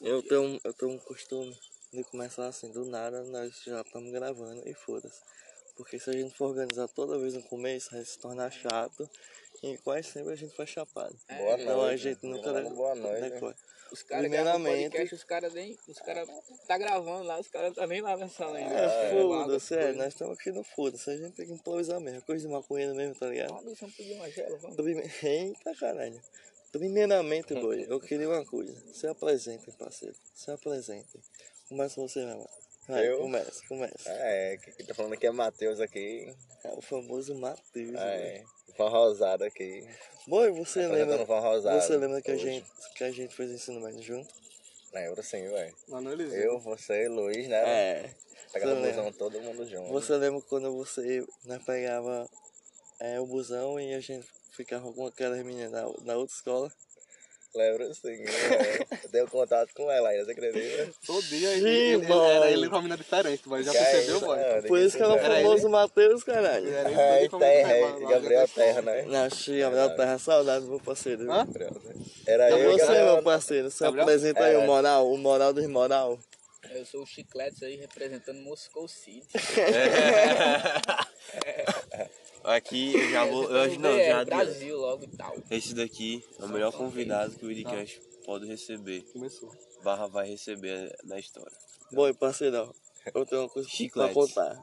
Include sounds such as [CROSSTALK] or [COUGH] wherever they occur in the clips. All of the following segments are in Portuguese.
Eu tenho, eu tenho um costume de começar assim, do nada, nós já estamos gravando e foda-se. Porque se a gente for organizar toda vez no começo, vai se tornar chato e quase sempre a gente faz chapado. Boa Então a noite. gente nunca Boa noite. decora. Os caras gravam Primeiramente- podcast, os caras nem. Os caras tá gravando lá, os caras tá nem lá na sala ainda. É, foda-se, é, nós estamos aqui no foda-se, a gente tem que improvisar mesmo, coisa de maconheiro mesmo, tá ligado? Ah, deixa eu pedir uma gela, vamos. Prime... Eita caralho. Primeiramente, boi, eu queria uma coisa. Se apresentem, parceiro. Se apresentem. Começa você, meu mano. Vai, Eu? começa, começa. É, que quem tá falando aqui é Matheus aqui. É o famoso Matheus. É, Van Rosado aqui. Boi, você Apresentando lembra. Você lembra que a gente, que a gente fez ensino médio junto? Lembro sim, velho. Eu, você, Luiz, né? É. Pegava o busão todo mundo junto. Você lembra quando você né, pegava é, o busão e a gente ficava com aquelas meninas na, na outra escola? Lembro sim, velho. Eu tenho contato com ela ainda, você acredita? todo dia ele, ele, mano. era ele com uma mina diferente, mas já Que é percebeu, isso, mano? mano? Por isso que ela é o Era famoso Matheus, caralho. Era ele É, com uma mina Terra, lá, Gabriel Terra, né? Xi, Gabriel Terra, saudade, meu parceiro. Hã? Era É eu você, Gabriel. meu parceiro. Você Gabriel? apresenta aí É. o moral, o moral do moral. Eu sou o Chicletes aí representando Moscow City. [LAUGHS] [LAUGHS] [LAUGHS] Aqui eu já [LAUGHS] vou. Eu acho não, É, já. Brasil logo e tal. Esse daqui é o melhor convidado que o Idcast pode receber. Começou. Barra vai receber na história. Bom, parceirão, eu tenho uma coisa pra contar.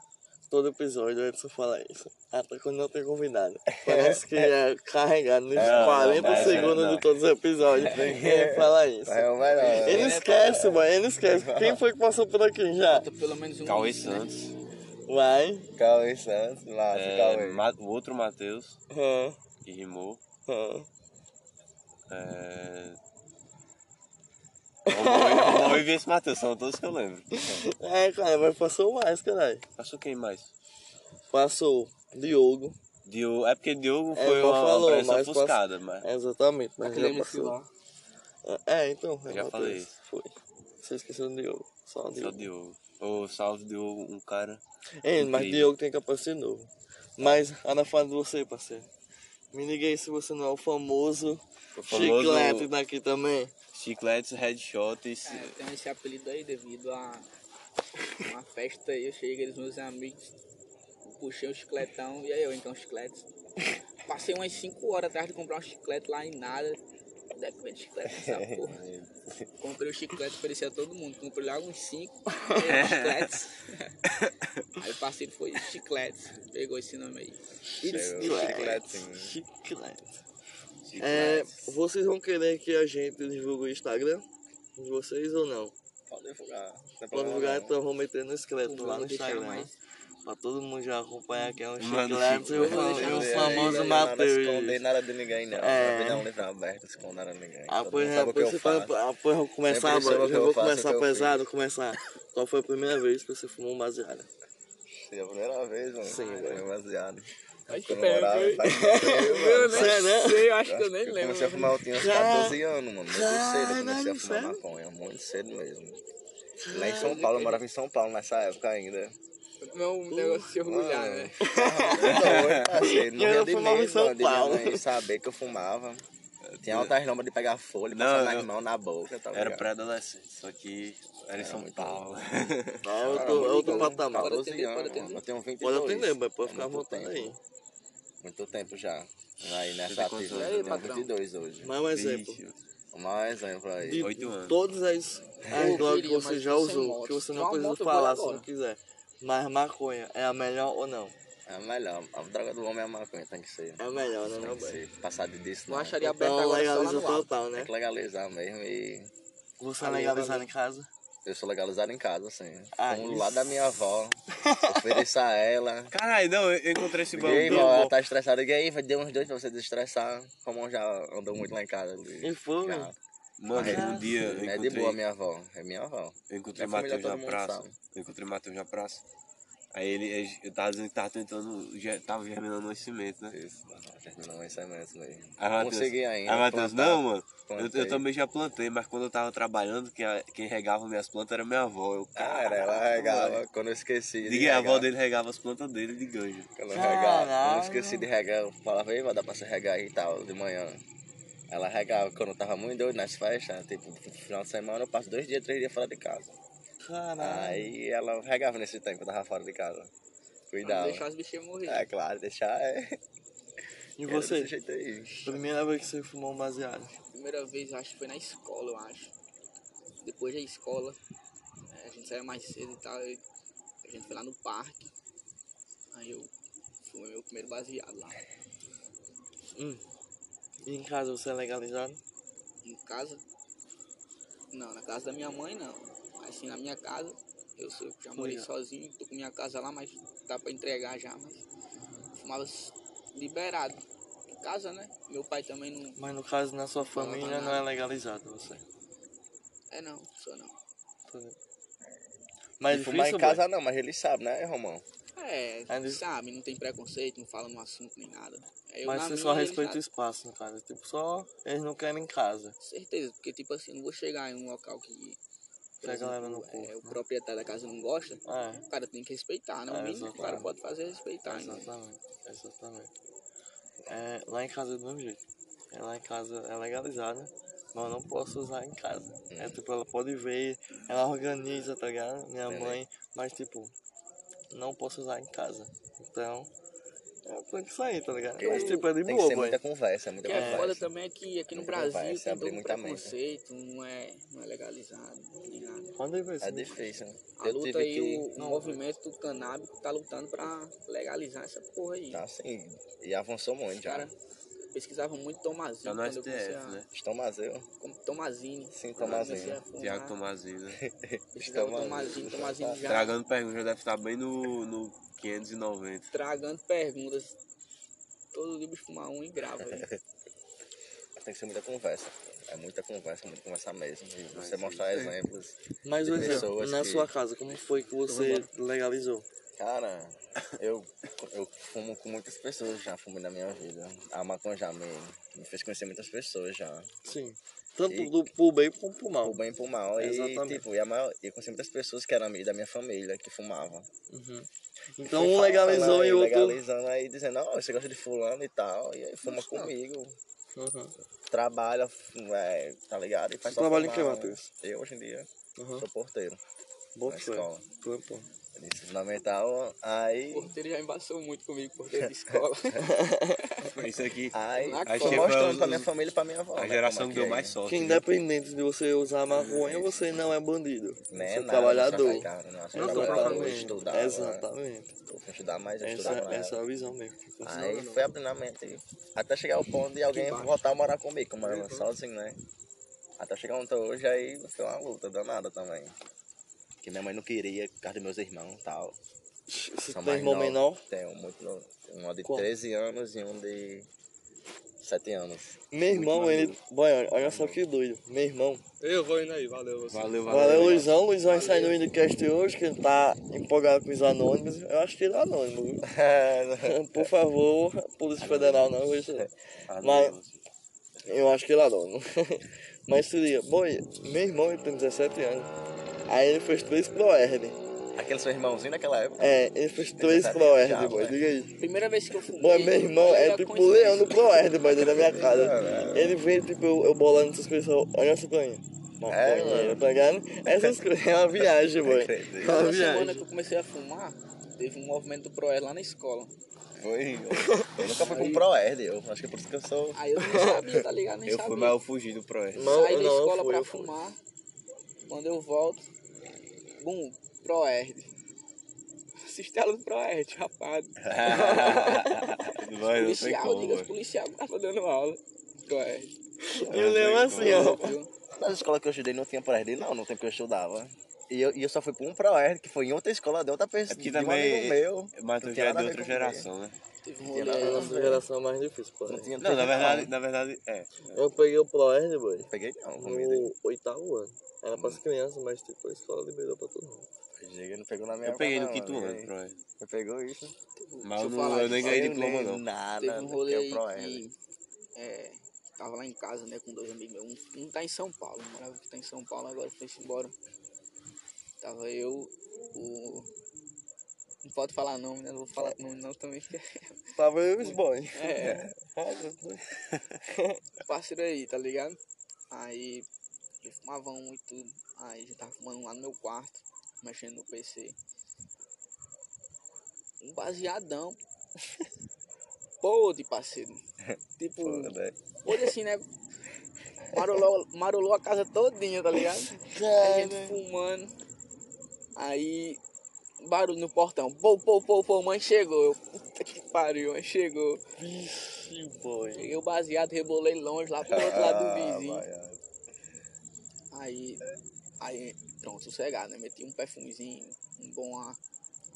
Todo episódio o Edson fala isso. Até quando não tem convidado. [LAUGHS] Parece que é carregado nos Não, 40 não, mas- segundos não. de todos os episódios. [LAUGHS] Ele fala isso. É né? Ele esquece, mano, ele esquece. Quem foi que passou por aqui já? Pelo menos um Cauê né? Santos. Vai. Cauê Santos, lá, é, Cauê. Ma- o outro Matheus, Hã, que rimou. hã. É... Vamos ver esse Matheus, são todos que eu lembro. É, cara, mas passou mais, caralho. Passou quem mais? Passou Diogo. Diogo, é porque Diogo É, foi igual uma, falou, mas ofuscada, mas. Exatamente, mas Aquele já passou. lá. É, então. Eu é já Matheus. falei isso. Foi. Você esqueceu do Diogo. Só o Só Diogo. Diogo. Ô, salve Diogo, um cara. Ei, mas Incrível. Diogo tem que aparecer novo. Mas, Ana, fala de você, parceiro. Me liga aí se você não é o famoso, O famoso chiclete daqui também. Chicletes Headshots. É, eu tenho esse apelido aí devido a uma festa aí. Eu cheguei os meus amigos, puxei um chicletão e aí eu então chiclete. Passei umas 5 horas atrás de comprar um chiclete lá em nada. Deve comer chiclete essa porra. [LAUGHS] Comprei o chiclete, ofereci a todo mundo. Comprei logo uns 5 [LAUGHS] chicletes. aí o parceiro foi chicletes. Pegou esse nome aí. Chicletinho. Chiclete. É, vocês vão querer que a gente divulgue o Instagram de vocês ou não? Pode divulgar. Pode divulgar, então vou meter no esqueleto lá no deixar Instagram. mais. Pra todo mundo já acompanhar que é um Mano, chiclete e o, e o Não famoso Não esconder Matheus. nada de ninguém, não. É. É. Não, um livro aberto, não esconde nada de ninguém. Ah, Todo pois mundo é, que pois eu você faço. tá, ah, pois eu vou começar, soube eu vou começar pesado, começar. Qual foi a primeira vez que você fumou um baseado? Sim, a primeira vez, mano. Sim, Foi velho. baseado. Acho que Eu eu [LAUGHS] mano. nem né? sei, eu acho que eu nem Eu lembro. comecei a fumar, eu tinha uns Cara- 14 anos, mano. Muito cedo eu comecei a fumar maconha. Muito cedo mesmo. Lá em São Paulo, eu morava em São Paulo nessa época ainda. [LAUGHS] Não é um negócio de se orgulhar, né? Doido, parceiro. Morria Eu de fumava em medo, São de minha Paulo. mãe saber que eu fumava. Eu tinha altas normas de pegar folha e Não, passar nas eu- mãos na boca, tá Era pré-adolescente, só que era em São muito Paulo. É outro, é outro patamar. Pode 14 atender, anos, pode atender. Eu tenho 22. Pode atender, mas pode É ficar à muito vontade tempo. aí. Muito tempo já. Aí nessa ativa, eu tenho patrão? 22 hoje. Mais um exemplo. Mais exemplo aí. De Oito anos. todas as, as Eu drogas que você já usou, que você não precisa eu falar se não quiser. Mas maconha é a melhor ou não? É a melhor. A droga do homem é a maconha, tem que ser. É a melhor, né, Tem ser. Passar de disso Não não. acharia aberto Então lá legaliza total, Tem né? que legalizar mesmo e Você é legalizado em casa? eu sou legalizado em casa, assim. Ah, do isso. lado da minha avó, ofereço a ela. Caralho, não, eu encontrei esse E aí, vó, ela tá estressada. E aí, vai dar uns dois pra você desestressar. Como já andou muito lá em casa. ali. E foi? Já. Mano, um dia eu É de encontrei, boa minha avó. É minha avó. eu encontrei família Matheus na todo mundo praça. sabe. Eu encontrei Matheus na praça. Aí ele, eu tava dizendo que tava tentando, já, tava germinando uma cimento, né? Isso, terminou um ensaimento aí. Aí Matheus, Consegui ainda. aí Matheus, não, mano, eu, eu também já plantei, mas quando eu tava trabalhando, quem, quem regava minhas plantas era minha avó. Eu, Cara, ela "Caralho, regava. mano." Quando eu esqueci. de Diga, a avó regar- dele regava as plantas dele de ganja. Quando eu, regava, quando eu esqueci de regar, eu falava, ei, vai dar pra você regar aí e tal, de manhã. Ela regava quando eu tava muito doido nas festas, tipo, no final de semana eu passo dois dias, três dias fora de casa. Caralho. Aí ela regava nesse tempo que eu tava fora de casa. Não Cuidava. deixar as bichinhas morrer. É claro, deixar é. [LAUGHS] E Era você? Primeira vez que você fumou um baseado. Primeira vez, acho que foi na escola, eu acho. Depois da escola, eh, a gente saía mais cedo e tal, e a gente foi lá no parque. Aí eu fumei meu primeiro baseado lá. Hum. E em casa você é legalizado? Em casa, não, na casa da minha mãe não. Mas sim na minha casa, eu sou, já morei Legal. sozinho, tô com minha casa lá, mas dá pra entregar já, mas fumava liberado. Em casa, né? Meu pai também não. Mas no caso, na sua família não é legalizado você. É não, sou não. Vendo? Mas E fumar em casa não, mas ele sabe, né, Romão? É, Aí sabe, não tem preconceito, não fala no assunto nem nada. Eu, Mas você minha, só respeita o espaço, no caso. Tipo, só eles não querem em casa. Certeza, porque tipo assim, não vou chegar em um local que, exemplo, não curte, é, o né? proprietário da casa não gosta, É, o cara tem que respeitar, né? O É, mínimo que o cara exatamente. pode fazer é respeitar. né? exatamente. Exatamente. É, lá em casa é do mesmo jeito. É, lá em casa é legalizada, mas eu não posso usar em casa. É tipo, ela pode ver, ela organiza, tá ligado? Minha mãe, mas tipo, não posso usar em casa. Então, é, que sair, tá ligado? Porque Mas tipo, é de Tem que boa, ser boy. muita conversa, muita que é conversa. foda também é que aqui no Muita Brasil conversa, tem todo muita mente. preconceito, não é, não é legalizado, nem nada. Ver, É sim. difícil. A Eu luta tive aí, que. o, o movimento canábico tá lutando pra legalizar essa porra aí. Tá assim, e avançou muito Os já. caras pesquisavam muito Tomazine Tá no STF, a... né? Estomazeu. como Tomazine. Sim, fumar, Tiago Tomazina. Pesquisava Tomazine. Tomazine, Tomazine já Tragando perguntas já deve estar bem no, no 590. tragando perguntas. Todo dia bicho fumar um e grava aí. [LAUGHS] Tem que ser muita conversa. É muita conversa, muita conversa mesmo. E você mostrar exemplos. Mas, de exemplo, pessoas na que- sua casa, como foi que você legalizou? Cara, eu, eu fumo com muitas pessoas já, fumei na minha vida. A maconha já me, me fez conhecer muitas pessoas já. Sim. Tanto E- do, pro bem como pro mal. Por bem e por mal. E, Exatamente. tipo, e a maior, eu conheci muitas pessoas que eram da minha família, que fumavam. Uhum. Então um legalizou aí, e o outro. Legalizando aí, dizendo, ó, você gosta de fulano e tal. E aí fuma Nossa. comigo. Uhum. Trabalha, é, tá ligado? E faz Você trabalha em só que, fumar. Matheus? Eu, hoje em dia, Uhum. sou porteiro. Boa na escola. Pô. Ensino fundamental, aí... O porteiro já embaçou muito comigo, porteiro de escola. [LAUGHS] Isso aqui, Aí, Na tô mostrando Os- pra minha família e pra minha avó. a né, geração como que é deu é. mais sorte. Que né? independente de você usar maconha, você não é bandido. Né, Você é trabalhador. cara, não, você Não, vai tô estudar, Exatamente. Vou estudar mais, eu Essa, estudava na essa é a visão mesmo. que Aí não- foi abrindo a mente. Até chegar ao ponto de alguém voltar a morar comigo, como eu morava sozinho, né? Até chegar onde tô hoje, aí foi uma luta danada também. Que minha mãe não queria, por causa dos meus irmãos e tal. Você São tem mais irmão novos. menor? Tenho muito novo. Um de Qual? 13 anos e um de 7 anos. Meu irmão, ele. Boy, olha- olha só que doido. Meu irmão. Eu vou indo aí, valeu. Você. Valeu, Valeu, valeu. Luizão. Luizão vai sair no Windcast hoje, que ele tá empolgado com os anônimos. Eu acho que ele é anônimo, viu? [LAUGHS] [LAUGHS] Por favor, Polícia Federal não, viu? Mas eu acho que ele é anônimo. [LAUGHS] Mas seria, boy, meu irmão ele tem 17 anos. Aí ele fez três ProErd. Aquele seu irmãozinho naquela época. É, ele fez três 17 ProErd, já, boy. né? Diga aí. Primeira vez que eu fumei. Boy, meu irmão é tipo o leão do ProErd, boy, dentro da minha casa. Ele vê, tipo, eu, eu bolando essas coisas, só, olha essa coinha. Maconheiro, mano. tá ligado? Essas coisas, é uma viagem, boy. Acredito. É uma Na semana viagem. que eu comecei a fumar, teve um movimento do Proer lá na escola. Foi. [LAUGHS] Eu nunca fui com Proerd, eu acho que é por isso que eu sou. Aí eu nem sabia, tá ligado? Nem Eu sabia. fui, mas eu fugi do Proerd. Não, Saí da não, escola fui, pra fui. fumar. Quando eu volto, bum, Proerd. Assisti a aula do Proerd, rapaz. [LAUGHS] Vai, Policial, como, diga, policial tava dando aula. Proerd. Eu lembro assim, ó. Viu? Na escola que eu estudei não tinha Proerd, não, no tempo que eu estudava. E eu, e eu só fui pra um Proerd, que foi em outra escola de outra pessoa. É um também- amigo meu. Mas tu Não já é de outra geração, né? Teve um nossa geração é mais difícil, pô. Não tinha Não, na verdade, na verdade, é. Eu peguei o ProErd, boy, peguei não, no oitavo ano. Era pras crianças, mas tipo, a escola liberou pra todo mundo. Chega, não pegou na minha Eu peguei no quinto ano, Proerd. Você pegou isso? Mas eu, eu não, eu nem ganhei Eu diploma, não. Nada, Teve um que rolê é que é, tava lá em casa, né, com dois amigos meus. Um, um tá em São Paulo, um morava que tá em São Paulo, agora foi embora. Tava eu, o. Não pode falar nome, né? Não vou falar nome não também. [LAUGHS] Tava eu e os boys. É, [LAUGHS] Ah, [LAUGHS] parceiro aí, tá ligado? Aí ele fumava um e tudo. Aí a gente tava fumando lá no meu quarto, mexendo no PC. Um baseadão. Pô, de parceiro. Tipo, Foda. Hoje assim, né? Marolou, marolou a casa todinha, tá ligado? A gente fumando. Aí, barulho no portão. Pô, pô, pô, pô, mãe chegou. Eu, puta que pariu, mãe chegou. Vixe, boy. Peguei o baseado, rebolei longe lá pro outro lado do Ah, vizinho. Aí, aí, pronto, sossegado, né? Meti um perfumezinho, um bom ar.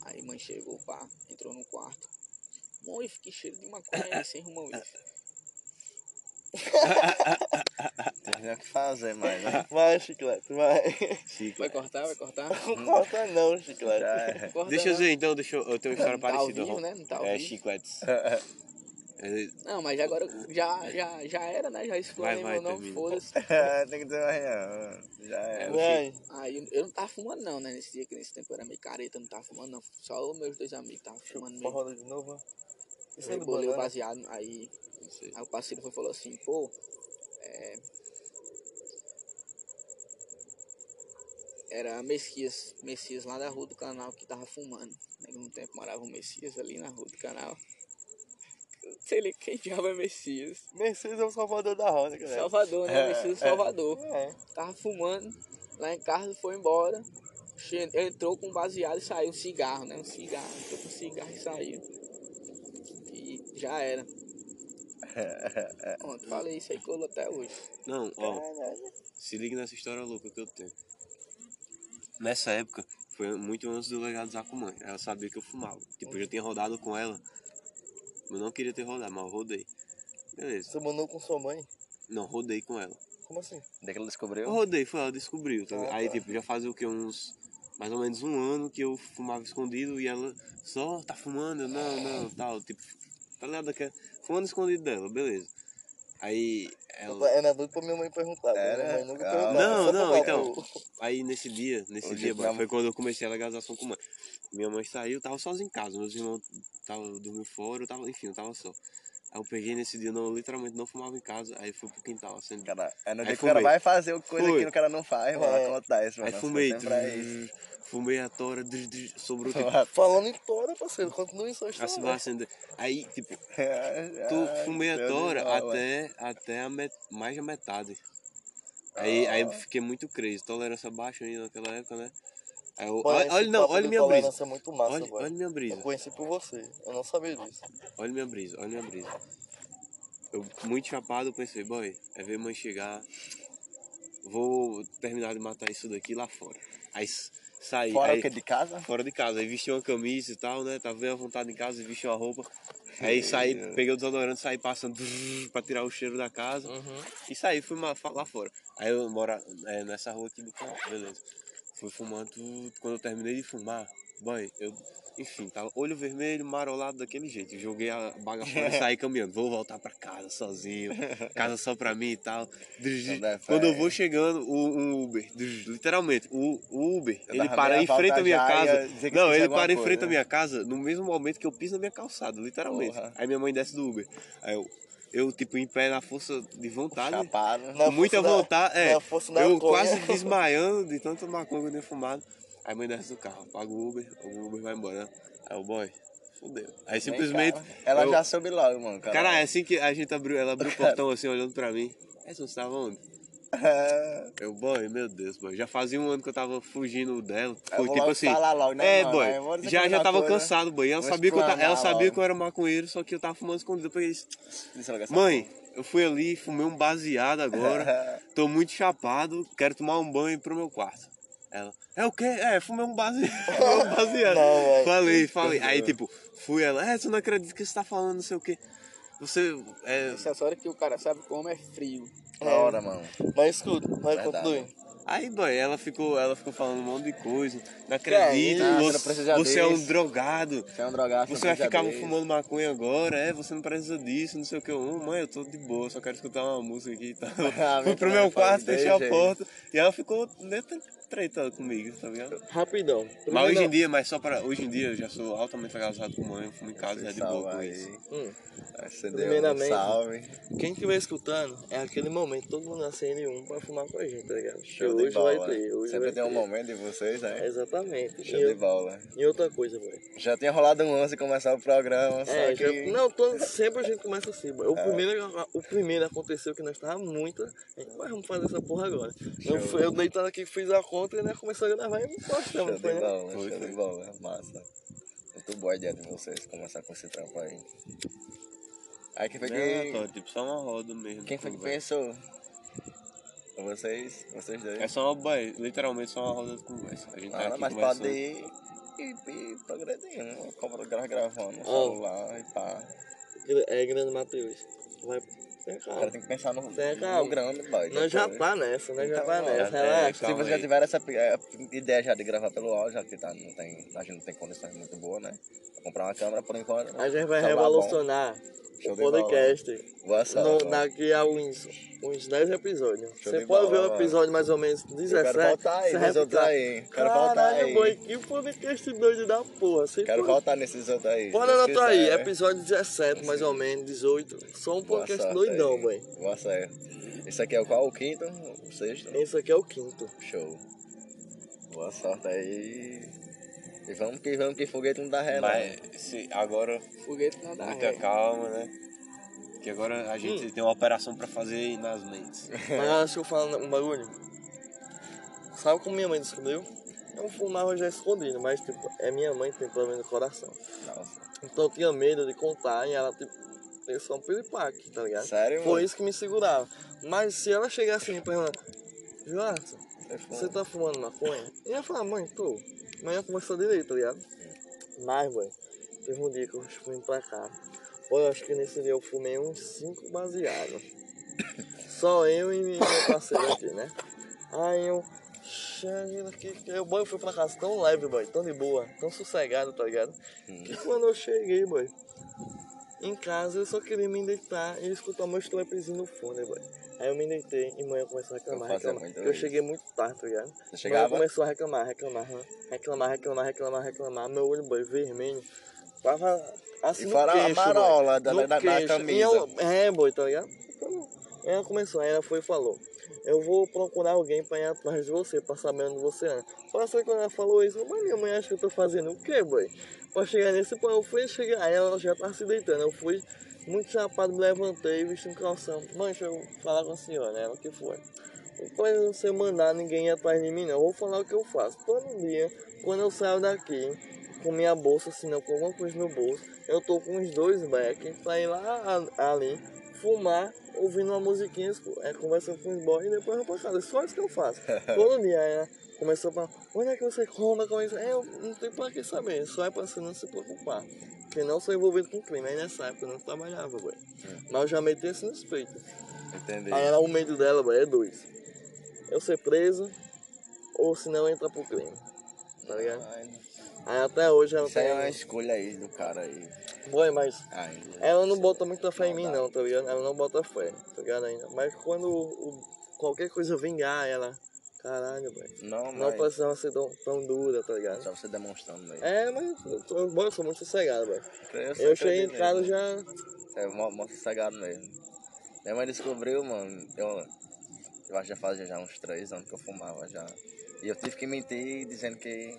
Aí mãe chegou, pá, entrou no quarto. Bom, e fiquei cheiro de maconha aí, sem rumo [LAUGHS] [LAUGHS] nem o que fazer mais, né? Vai, chiclete, vai. Chico. Vai cortar, vai cortar? Não corta não, chiclete. É. Corta Deixa eu não. ver então, deixa eu, eu tenho uma história Tá ao parecida. vivo, Ron. né? Não tá ao É, vivo. chicletes. É, [LAUGHS] Não, mas agora já, já, já era, né? Já Vai, vai, nome, termina. foda-se. [LAUGHS] Tem que ter mais não. Já é. Vai. Aí eu, eu não tava fumando não, né? Nesse dia que nesse tempo eu era meio careta, não tava fumando não. Só os meus dois amigos estavam fumando mesmo. Roda de novo. Isso é Eu do bolei o banana. baseado, aí, não aí o parceiro foi, falou assim, pô, é... Era Messias, Messias lá da rua do canal que tava fumando. No tempo morava um Messias ali na rua do canal. Eu não sei nem quem diabo é Messias. Mercedes é o salvador da roda, galera. Salvador, né? Messias Salvador. É. Tava fumando lá em casa, foi embora. Entrou com baseado e saiu um cigarro, né? Um cigarro. Entrou com cigarro e saiu. E já era. Pronto, falei isso aí colou até hoje. Não, ó, se liga nessa história louca que eu tenho. Nessa época, foi muito antes do legado usar com mãe. Ela sabia que eu fumava. Tipo, eu já tinha rodado com ela. Eu não queria ter rodado, mas eu rodei. Beleza. Você mandou com sua mãe? Não, rodei com ela. Como assim? Onde é que ela Eu descobriu? rodei, foi ela descobriu. tá? Ah, Aí, tá. tipo, já fazia o que? Uns. Mais ou menos um ano que eu fumava escondido e ela só tá fumando, eu, não, não, tal, tipo, tá ligado? Que- Fumando escondido dela, beleza. Aí ela. Era doido pra minha mãe perguntar. né? Era? Minha mãe nunca perguntou. Não, não, então. Aí nesse dia, nesse Hoje dia, minha foi quando eu comecei a legalização com mãe. Minha mãe saiu, tava sozinho em casa, meus irmãos estavam dormindo fora, eu tava, enfim, eu tava só. Aí eu peguei nesse dia, não, literalmente não fumava em casa, aí fui pro quintal, acendi. Cara, é no Aí dia que o cara vai fazer coisa Fui. que o cara não faz, mano. É. Acontece, mano. Aí fumei, fumei a tora, drr, drr, sobrou tipo, Falando em tora, parceiro, continua isso a história. se vai acender. Aí, tipo, Ai, [LAUGHS] tu fumei a tora até, até a met, mais da metade. Aí, aí eu fiquei muito crazy, tolerância baixa ainda naquela época, né? Aí eu, olha, não, olha minha brisa. é muito massa, Olha, olha minha Eu brisa. conheci por você, eu não sabia disso. Olha minha brisa, olha minha brisa. Eu, muito chapado, eu pensei, boy, é ver mãe chegar, vou terminar de matar isso daqui lá fora. Aí saí, Fora aí, o que? De casa? fora de casa, aí vesti uma camisa e tal, né? Tava bem à vontade em casa, vesti uma roupa. [LAUGHS] Aí saí, peguei o desodorante, saí passando [LAUGHS] pra tirar o cheiro da casa. E saí, fui lá fora. Aí eu moro é, nessa rua aqui do canto, beleza. Fui fumando. Quando eu terminei de fumar, boy, eu. Enfim, tava olho vermelho, marolado daquele jeito. Joguei a baga fora e [LAUGHS] saí caminhando. Vou voltar pra casa sozinho. Casa só pra mim e tal. Dá Quando eu vou chegando, o, um Uber, literalmente, o, o Uber, Eu ele para em frente à minha casa. Não, ele para em frente à minha casa no mesmo momento que eu piso na minha calçada, literalmente. Porra. Aí minha mãe desce do Uber. Aí eu, eu tipo, em pé na força de vontade. Chapado. Com muita da- vontade, é. Eu quase [LAUGHS] desmaiando de tanto maconha que eu tinha fumado. Aí a mãe desce do carro, paga o Uber, o Uber vai embora. né? Aí o boy, fudeu. Aí simplesmente. Ela eu- já soube logo, mano. Cara, é assim que a gente abriu, ela abriu o [LAUGHS] portão assim, olhando pra mim. É, você tava onde? [LAUGHS] Eu, boy, meu Deus, boy. Já fazia um ano que eu tava fugindo dela. Foi tipo assim. né, é, mano? boy. Já, já tava coisa, cansado, boy. Ela sabia, que eu, ela sabia que eu era maconheiro, só que eu tava fumando escondido. Logo essa Mãe, eu fui ali, fumei um baseado agora. [LAUGHS] Tô muito chapado, quero tomar um banho pro meu quarto. Ela, é o quê? É, fumei um [LAUGHS] baseado. Um baseado. Não, falei, falei. Aí, tipo, fui ela, é, você não acredita que você tá falando não sei o quê. Você, é... Essa hora que o cara sabe como é frio. Na hora, mano. Mas escuta, vai Verdade. concluir. Aí, boy, ela ficou, ela ficou falando um monte de coisa. Não acredito, isso? você, Não você é um drogado. Você é um drogado. Você vai ficar fumando maconha agora, é? Você não precisa disso, não sei o que. Ô, mãe, eu tô de boa, só quero escutar uma música aqui e tal. [LAUGHS] Ah, Fui pro minha meu quarto, desse fechei a porta e ela ficou dentro treta comigo, tá ligado? Rapidão. Mas hoje em dia, mas só para. Hoje em dia eu já sou altamente casado com mãe, eu fumo em casa já de boa com isso. Hum, Você Primeiramente- salve. quem estiver escutando, é aquele momento, todo mundo acende um pra fumar com a gente, tá ligado? Show hoje de bola. vai ter, hoje Sempre vai tem um ter. momento de vocês, né? Exatamente. Show E, de eu- bola. e outra coisa, velho. Já tinha rolado um antes de começar o programa, só É, que... já, não, todo, sempre a gente começa assim, boy. O, primeiro, o primeiro aconteceu que nós tava muito. Mas vamos fazer essa porra agora. Eu, fui- eu deitado aqui, fiz a conta e nós começamos a gravar e não Show postamos, de né? bola, show de bola. Massa. Muito boa a ideia de vocês começar com esse trampo aí. Aí quem foi Não é que... aleatório, tipo, só uma roda mesmo. Quem foi que pensou? Vocês, vocês dois. É só uma, literalmente só uma roda de conversa. A gente tá Ah, aqui mas conversando. pode ir e, e progredindo. Como gra- gravando no Ó. celular e pá. É grande Matheus. Vai. Cara tem que pensar no, no grande boy. Nós já tá nessa, nós já tá nessa, é, relaxa. Se você já tiver essa ideia já de gravar pelo áudio, já que tá, não tem, a gente não tem condições muito boas, né? Vou comprar uma câmera por enquanto. A gente vai revolucionar Show o podcast no, daqui a uns, uns 10 episódios. Show Você de pode bola, ver o episódio mais ou menos 17. Eu quero voltar aí, outros ficar, aí. Quero voltar Caralho, aí. boy, que podcast doido da porra. Você Quero pode- voltar nesses outros aí. Pode anotar aí, quiser. episódio 17, mais ou menos, 18. Só um podcast doidão, boy. Boa sorte. Esse aqui é o qual? O quinto? O sexto? Esse aqui é o quinto. Show. Boa sorte aí. E vamos que vamos que foguete não dá ré, não. Mas se, agora, Foguete não dá muita ré. calma, né? Que agora a gente tem uma operação pra fazer aí nas mentes. [LAUGHS] Mas deixa eu falar um bagulho. Sabe como minha mãe descobriu? Eu fumava já escondido, mas tipo, é minha mãe que tem problema no coração. Nossa. Então eu tinha medo de contar e ela tipo, tem só um piripaque, tá ligado? Sério, Foi mano? isso que me segurava. Mas se ela chegasse mim e perguntar, Jonathan, Você fuma? você tá fumando maconha? Eu ia falar, mãe, tô. Mas ia conversar direito, tá ligado? Mas, mãe, teve um dia que eu fui pra cá. Pô, eu acho que nesse dia eu fumei uns 5 baseados. Só eu e meu parceiro aqui, né? Aí eu. Cheguei aqui. Eu, boy, eu fui pra casa tão leve, boy, tão de boa, tão sossegado, tá ligado? Que quando eu cheguei, boy, em casa eu só queria me deitar e escutar meu strapzinho no fone, boy. Aí eu me deitei e mãe começou a reclamar, reclamar. muito Eu isso. cheguei muito tarde, tá ligado? Você chegava? começou a reclamar, reclamar, reclamar, reclamar, reclamar, reclamar. Meu olho, boy, vermelho. Tava assim E no queixo, boy. marola da, da, da camisa. E eu, é, boy, tá ligado? Ela começou, ela foi e falou. Eu vou procurar alguém pra ir atrás de você, pra saber onde você anda. Só que quando ela falou isso, mas minha mãe acha que eu tô fazendo o quê, boy? Pra chegar nesse ponto, eu fui chegar, aí ela já tava se deitando. Eu fui muito chapado, me levantei, vesti um calção. Mãe, deixa eu falar com a senhora, ela que foi. Não pode você mandar ninguém ir atrás de mim, não. Eu vou falar o que eu faço. Todo dia, quando eu saio daqui, com minha bolsa, assim, não, com alguma coisa no bolso, eu tô com uns dois back pra ir lá ali, fumar, ouvindo uma musiquinha, é, conversando com os boys e depois eu vou pra casa. Só isso que eu faço. [LAUGHS] Todo dia, ela começou a falar, onde é que você compra, como é isso? É, eu não tenho pra que saber, só é pra você não se preocupar. Porque não sou envolvido com crime, aí nessa época eu não trabalhava, boy. Mas eu já meti esse nos peitos. Entendi. Aí ela, o medo dela, boy, é dois. Eu ser preso, ou se não entrar pro crime. Tá ligado? Ai, Aí até hoje ela Isso aí é uma tem. escolha aí do cara aí. Boy, mas Ainda. ela não bota muita fé em mim não, tá ligado? Ela não bota fé, tá ligado ainda. Mas quando o- qualquer coisa vingar, ela. Caralho, boy. Não, Não mas... precisava ser tão, tão dura, tá ligado? Só você demonstrando mesmo. É, mas eu, tô- eu sou muito sossegado, boy. Eu, Eu cheguei em casa já. já. É mó, mó sossegado mesmo. Minha mãe descobriu, mano. Eu, eu acho que já fazia já uns três anos que eu fumava já. E eu tive que mentir dizendo que.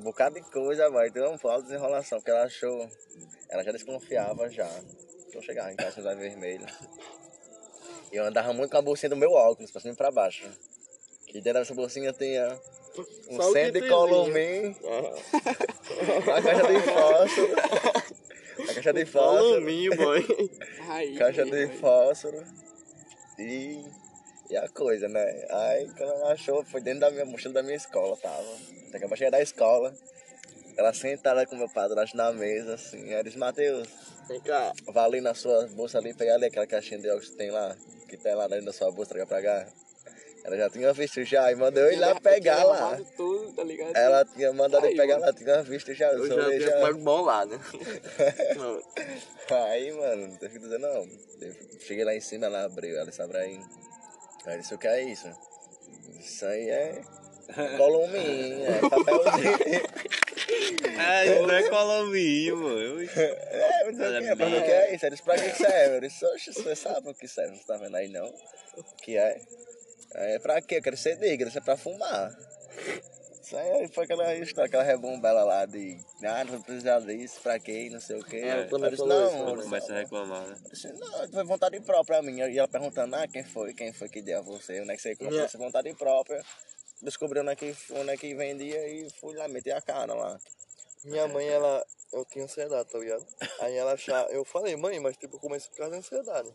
Um bocado de coisa, vai. Então eu não falo desenrolação, porque ela achou. Ela já desconfiava já. Que eu chegava em casa com os olhos vermelhos. E eu andava muito com a bolsinha do meu óculos, pra cima e pra baixo. Que dentro dessa bolsinha tinha um Só centro de columim, Ah, uma caixa de fósforo. A caixa de fósforo. Aluminho, boy. Caixa de fósforo e, E a coisa, né? Aí quando ela achou, foi dentro da minha mochila da minha escola, tava. Daqui a pouco cheguei da escola. Ela sentada com meu padrasto na mesa, assim. Ela disse, Matheus, Vem cá. vai ali na sua bolsa ali, pegar ali aquela caixinha de óculos que tem lá, que tem lá dentro da sua bolsa, traga pra cá. Ela já tinha visto já e mandou eu ir lá pegar lá. Tudo, tá? Ela tinha mandado Aí, pegar mano. lá, tinha visto já. Eu já tinha já. mais bom lá, né? [LAUGHS] Aí, mano, não teve que dizer não. Eu Cheguei lá em cima, ela abriu, ela disse, Abraim. Aí eu disse, o que é isso? Isso aí é columinha, é papelzinho. [LAUGHS] É, isso não é colombinho, mano. Eu- É, eu disse, é? Pra mim, o que é isso? Ele disse, pra que serve? Eu disse, oxe, você sabe o que serve, você tá vendo aí não? O que é? É pra quê? Eu quero ser digno, isso é pra fumar. Aí foi aquela história, aquela rebombela lá de, ah, não precisa disso, pra quê, não sei o quê. É, eu também Eu disse, falou isso, não, né? Começa a reclamar, né? Eu disse, não, foi vontade própria minha. E ela perguntando, ah, quem foi? Quem foi que deu a você? Onde é que você comprou? Minha- Essa vontade própria. Descobri onde é, que, onde é que vendia e fui lá, meti a cara lá. Minha mãe, ela. Eu tinha ansiedade, tá ligado? Aí ela achava. Eu falei, mãe, mas tipo, eu comecei por causa da ansiedade.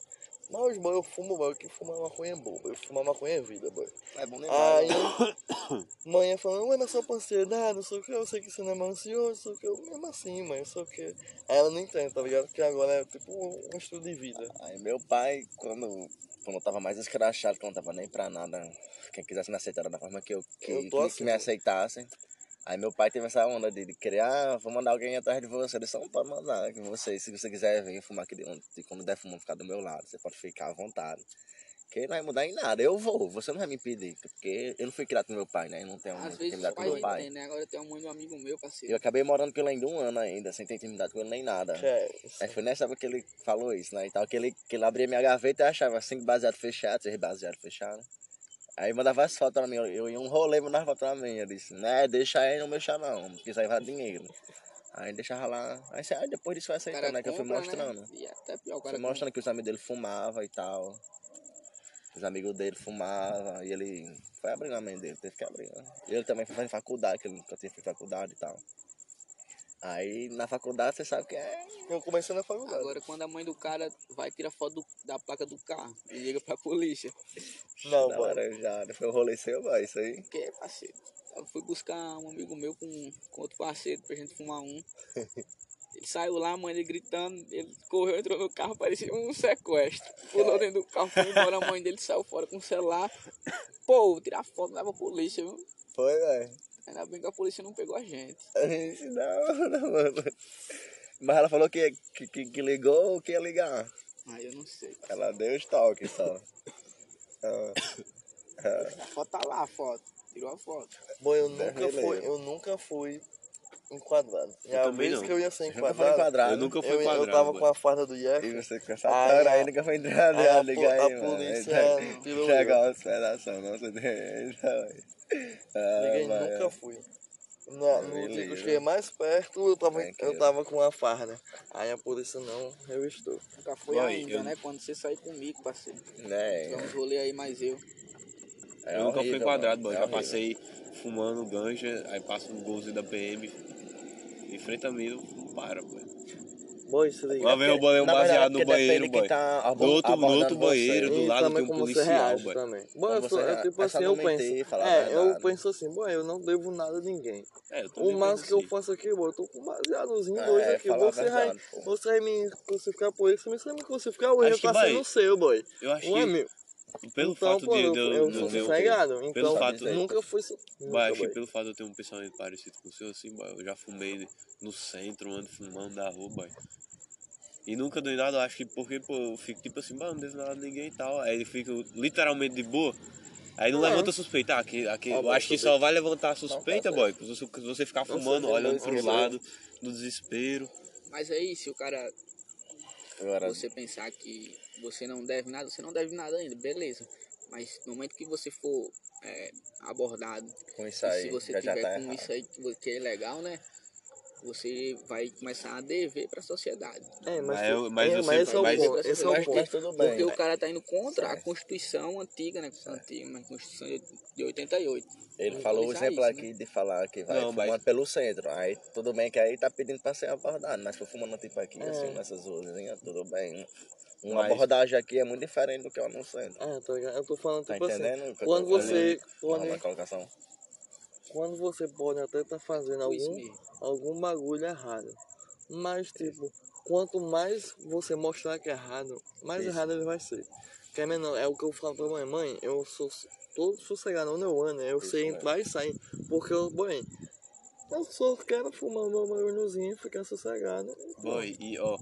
Mas, boy, eu fumo, boy, que fumar maconha é boa, eu fumo maconha é vida, boy. É bom Aí, demais. mãe falando, ué, mas só pra ansiedade, não sei o que, eu sei que você não é mais ansioso, não sei o que, eu, mesmo assim, mãe, não sei o que. Aí ela não entende, tá ligado? Porque agora é tipo um, estudo de vida. Aí meu pai, quando, quando eu tava mais escrachado, que eu não tava nem pra nada, quem quisesse me aceitar da forma que eu, que, assim, que me aceitassem. Aí meu pai teve essa onda de, de querer, ah, vou mandar alguém atrás de você. Eu disse, não pode mandar, que você, se você quiser vir fumar aqui de onde, de quando der fumando, ficar do meu lado, você pode ficar à vontade. Que não vai mudar em nada, eu vou, você não vai me impedir, porque eu não fui criado com meu pai, né? Eu não tenho Às vezes intimidade com meu pai. entendem, né? Agora tem uma mãe de um amigo meu, parceiro. Eu acabei morando com ele ainda um ano ainda, sem ter intimidade com ele nem nada. É. Aí foi nessa época que ele falou isso, né? E tal, que ele, que ele abria minha gaveta e achava cinco baseados fechados, seis baseados fechados. Aí mandava as fotos pra mim, eu, ia um rolê e mandava foto pra mim. Eu disse, né, deixa aí, não mexa não, porque isso aí vai dinheiro. Aí deixava lá, aí, aí depois disso O aceitando, né? Que eu fui compra, mostrando. Né? E até pior, Fui mostrando que os amigos dele fumavam e tal. Os amigos dele fumavam e ele foi abrindo a mente dele, teve que abrir. Né? Ele também foi fazer faculdade, que ele nunca tinha feito faculdade e tal. Aí na faculdade você sabe que é Eu comecei na faculdade. Agora, quando a mãe do cara vai tirar foto do- da placa do carro e liga pra polícia. Não, da boy. laranjada. Foi um rolê seu, boy, isso aí. Que parceiro? Eu fui buscar um amigo meu com, com outro parceiro pra gente fumar um. [LAUGHS] Ele saiu lá, a mãe dele gritando, ele correu, entrou no carro, parecia um sequestro. Pulou dentro do carro, foi embora, a mãe dele saiu fora com o celular. Pô, tirar foto, leva a polícia, viu? Foi, velho. Ainda bem que a polícia não pegou a gente. A gente não, [LAUGHS] não, mano. Mas ela falou que, que, que, ligou ou que ia ligar. Aí eu não sei. Ela deu os toques só. Ah, ah, A foto tá lá, a foto. Tirou a foto. Boy, eu nunca fui, eu nunca fui enquadrado. E Eu a vez que eu ia ser nunca foi enquadrado, enquadrado. Eu nunca fui eu, eu quadrado. tava boy. com a farda do E Jeff. você com essa Aí cara a- aí nunca foi entrar aí a liga aí, a mano. polícia [LAUGHS] tirou eu. não, você tem. Ah, Ninguém nunca fui. Na, no dia que eu cheguei mais perto, eu tava, Tranquilo. eu tava com a farda. Aí a polícia não, eu estou. Nunca foi ainda, eu- né? Quando você sair comigo, parceiro. Né? uns rolê aí, mais eu. É eu nunca fui horrível, enquadrado, mano, é Já horrível. passei fumando ganja, aí passa um golzinho da PM. Em frente a mim, não para, boy. Boy, se liga. Uma vez eu bolei um baseado no porque depende banheiro, boy. tá Do abo- outro, no outro banheiro, do lado um você policial, boy. também. Boy, eu sou, é reage. tipo É assim, eu penso. É, eu penso assim, boy, eu não devo nada a ninguém. É, eu O máximo que eu faço aqui, boy, eu tô com um baseadozinho É, dois aqui. Você vai, pô. você vai me crucificar por isso, mas você vai me crucificar hoje, eu vai. sendo seu, boy. Eu acho Um é que. Pelo então, fato pô, de eu, eu, eu de sou sossegado. Então, pelo fato- nunca fui. Nunca, acho que pelo fato de eu ter um pensamento parecido com o seu, assim, boy, eu já fumei no centro, ando fumando da rua, boy. E nunca em nada, eu acho que porque, pô, eu fico tipo assim, "Bah, não devo nada a ninguém e tal. Aí ele fica literalmente de boa. Aí não É. levanta suspeita. Ah, aqui, aqui, Ah, eu acho que só vai levantar a suspeita, tá boy. Se você, ficar Não fumando, olhando não pro lado, no desespero. Mas aí, se o cara, Agora, você pensar que você não deve nada, você não deve nada ainda, beleza. Mas no momento que você for é, abordado, com isso aí, se você já, já tiver tá com errado. isso aí que é legal, né? Você vai começar a dever pra sociedade. É, mas, Mas eu- mas é, mas esse é o mas- ponto. Esse é o mas, ponto. mas tudo bem. Porque o né? cara tá indo contra a Certo. Constituição antiga, né? Antiga, mas Constituição de- de 88. Ele falou o exemplo isso, aqui de falar que vai Não, mas- fumando pelo centro. Aí tudo bem que aí tá pedindo pra ser abordado, mas for fumando tipo aqui, É. assim, nessas ruazinhas, tudo bem. Uma Mas- abordagem aqui é muito diferente do que uma no centro. Ah, tá ligado? Eu tô falando, Tá tipo assim, entendendo? eu quando tô você, falando? quando, Na colocação. Quando você pode até estar fazendo Isso algum, algum bagulho errado. Mas, tipo, quanto mais você mostrar que é errado, mais Isso. errado ele vai ser. Que é menor, é o que eu falo pra minha mãe, eu sou todo sossegado no meu ano, eu Isso sei mesmo. entrar e sair. Porque eu, bem, eu só quero fumar meu barulhozinho e ficar sossegado. Boy, e ó,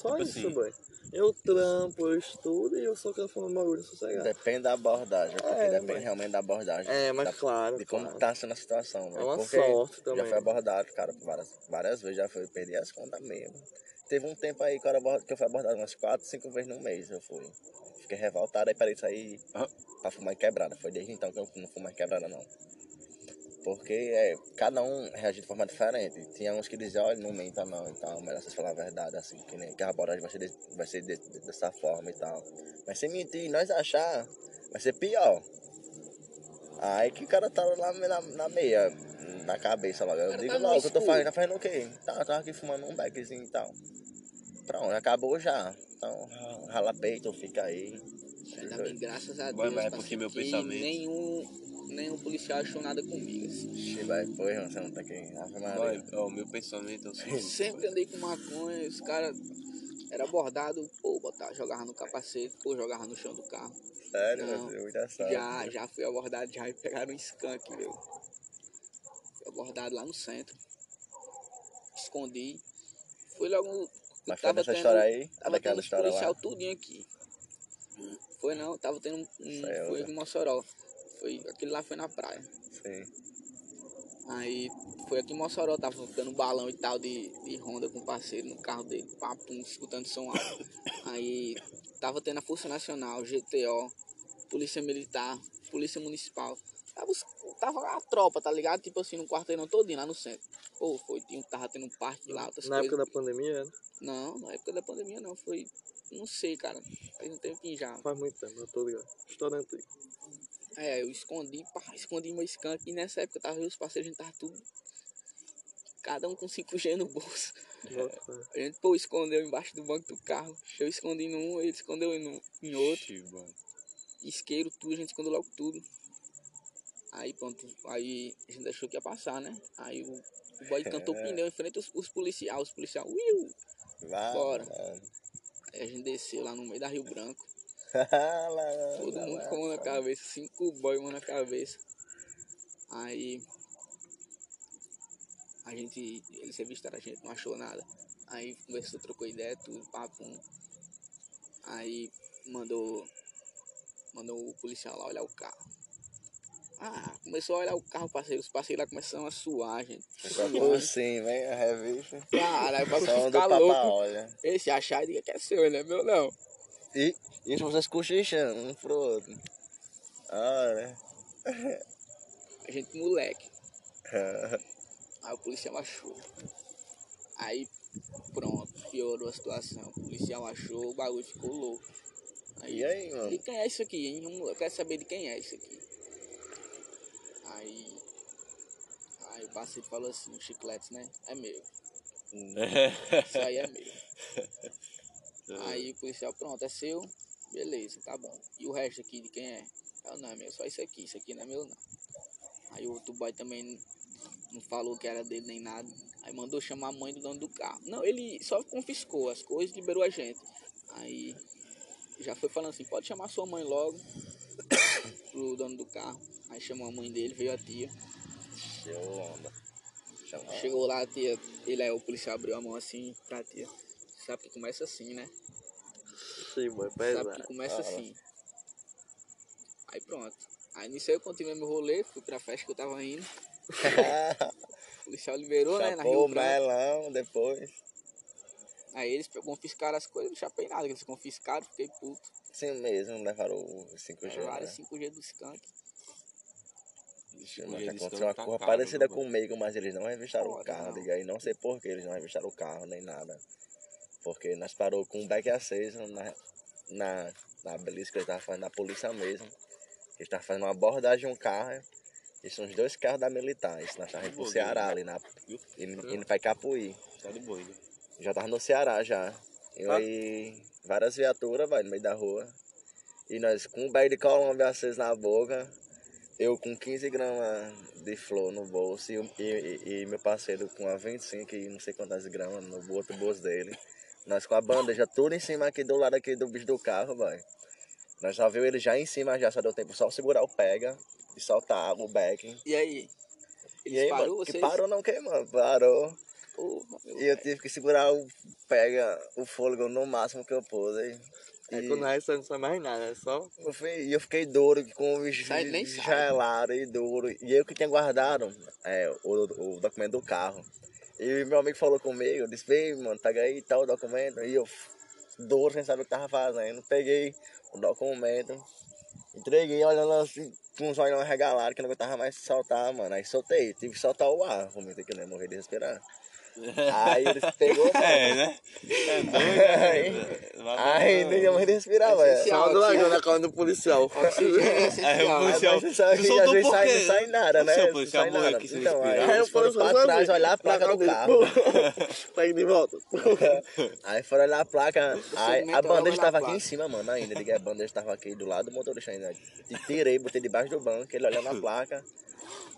Só tipo isso, assim. bem. Eu trampo, eu estudo e eu só quero fumar meu barulho sossegado. Depende da abordagem, porque É, depende mas- realmente da abordagem. É, mas da- claro, De como claro. tá sendo a situação, É velho. uma Porque sorte Já também. foi abordado, cara, várias, várias vezes, já foi, perdi as contas mesmo. Teve um tempo aí que eu, que fui abordado umas 4, 5 vezes no mês, eu fui. Fiquei revoltado, aí parei de sair Ah. pra fumar em quebrada. Foi desde então que eu não fumo mais quebrada, não. Porque é, cada um reage de forma diferente. Tinha uns que diziam, olha, não menta não e tal, melhor vocês falar a verdade, assim, que, nem, que a abordagem vai ser, de- vai ser de- de- dessa forma e tal. Mas se mentir, nós achar, vai ser pior. Aí que o cara tá lá na, na meia, na cabeça logo. Eu digo tá logo, eu tô escuro. fazendo, tá fazendo o quê? Tá, eu tava aqui fumando um beckzinho e tal. Pronto, acabou já. Então, rala peito, fica aí. Ainda bem, graças a Deus. Vai, mas é porque meu pensamento- Nenhum, nenhum policial achou nada comigo. Assim. Vai, foi, você não tá Maria. ó, o meu pensamento é o seguinte. Sempre andei com maconha, os caras era abordado, pô, botava, jogava no capacete, pô, jogava no chão do carro. Sério, Não. é muita sorte. Já, já fui abordado já e pegaram um skunk, meu. Fui abordado lá no centro. Escondi. Fui logo. Mas foi tava tendo- história aí? Tava tendo os história policial lá? tudinho aqui. Foi não, tava tendo um. Sei, foi em Mossoró. Foi, aquele lá foi na praia. Sim. Aí foi aqui em Mossoró, tava dando balão e tal de, de Honda com o parceiro no carro dele, papo, escutando som alto. [COUGHS] Aí tava tendo a Força Nacional, GTO, Polícia Militar, Polícia Municipal. Tava, tava a tropa, tá ligado? Tipo assim, no quarteirão todinho lá no centro. Pô, foi, tinha, tava tendo um parque lá, outras Na coisas. época da pandemia, né? Não, na época da pandemia não, foi. Não sei, cara. Faz um tempinho já. faz muito tempo, eu tô ligado. História antiga. É, eu escondi, pá, escondi meu skunk e nessa época eu tava eu e os parceiros, a gente tava tudo. Cada um com 5G no bolso. Fé. A gente, pô, escondeu embaixo do banco do carro. Eu escondi num, ele escondeu no, em outro. Ixi, boy. Isqueiro, tudo, a gente escondeu logo tudo. Aí pronto, aí a gente achou que ia passar, né? Aí o, o boy cantou É. pneu em frente aos, os policiais, os policiais, uiu! Vai, Bora. mano. Aí a gente desceu lá no meio da Rio Branco. Todo mundo com a mão na cabeça, cinco boy mão na cabeça. Aí a gente, eles revistaram a gente, não achou nada. Aí conversou, trocou ideia, tudo, papo. Aí mandou, mandou o policial lá olhar o carro. Ah, começou a olhar o carro, parceiro. Os parceiros lá começaram a suar, gente. Ficou sim, vem a revista. Pra Só do ficar louco. olha. Esse achar, diga que é seu, não é meu não. E, e vocês cochichando um pro outro. Ah, né? [LAUGHS] A gente moleque. [LAUGHS] Aí o policial achou. Aí pronto, piorou a situação. O policial achou, o bagulho ficou louco. Aí, E aí, mano? de quem é isso aqui, hein? Eu quero saber de quem é isso aqui. Aí. Aí o parceiro falou assim, o chiclete, né? É meu. Isso aí é meu. [LAUGHS] Aí o policial, pronto, é seu. Beleza, tá bom. E o resto aqui de quem é? Eu, não, é meu, só isso aqui. Isso aqui não é meu, não. Aí o outro boy também não falou que era dele nem nada. Aí mandou chamar a mãe do dono do carro. Não, ele só confiscou as coisas e liberou a gente. Aí já foi falando assim, pode chamar sua mãe logo [COUGHS] pro dono do carro. Aí chamou a mãe dele, veio a tia. Show onda. Chegou lá, a tia, ele é o policial abriu a mão assim pra tia. Sabe que começa assim, né? Sim, boy, Sabe pesado. que começa Ah, assim. Aí pronto. Aí nisso aí eu continuei meu rolê, fui pra festa que eu tava indo. [LAUGHS] O policial liberou, né, na Chapou Rio melão depois. Aí eles confiscaram as coisas, não chapei nada, que eles confiscaram, fiquei puto. Assim mesmo, levaram o 5G. Levaram Né? 5G do skunk. E eles aconteceu uma coisa tacados, parecida mano? comigo, mas eles não revistaram o carro, não. diga aí. Não sei por que eles não revistaram o carro, nem nada. Porque nós parou com o beck aceso na, na, na beleza que eles estavam fazendo na polícia mesmo. Eles estavam fazendo uma abordagem de um carro. E são os dois carros da militar. Isso nós estávamos indo pro Ceará né? ali, na, indo, indo pra Icapuí. Tá de boa, né? Já tava no Ceará já. E Ah. aí, várias viaturas, vai, no meio da rua. E nós com o bag de Colômbia aceso na boca. Eu com 15 gramas de flor no bolso. E, e, e- e meu parceiro com a 25 e não sei quantas gramas no outro bolso dele. Nós com a bandeja tudo em cima aqui do lado aqui do bicho do carro, vai. Nós já viu ele já em cima, já só deu tempo só segurar o pega e soltar o back. E aí? E aí, parou mano, que vocês? parou não queimou, parou. E eu tive que segurar o pega, o fôlego no máximo que eu pude. É E quando a não sai mais nada, é só. e eu fiquei duro com o gelado e duro. E eu que tinha guardado é, o, o documento do carro. E meu amigo falou comigo, disse, vem, mano, pega aí tal documento. E eu, duro, sem saber o que tava fazendo, peguei o documento, entreguei, olhando assim, com os olhos regalados, que eu não aguentava mais soltar, mano. Aí soltei, tive que soltar o ar, que eu não ia morrer de. Aí ele pegou, [LAUGHS] É, né? É doido, né? Aí nem respirar, velho. Essencial. Só do lagão na calma do policial. É É, essencial. o policial. Mas você sabe que às vezes sai, sai nada, né? Seu Não policial sai morreu nada. aqui sem Então, aí respirar. eles foram pra trás olhar a placa do carro. Pega [LAUGHS] de volta. [LAUGHS] Aí foram olhar a placa. Aí a bandeja tava aqui em cima, mano, ainda. Liguei a bandeja tava aqui do lado do motorista ainda. E tirei, botei debaixo do banco, ele olhando a placa.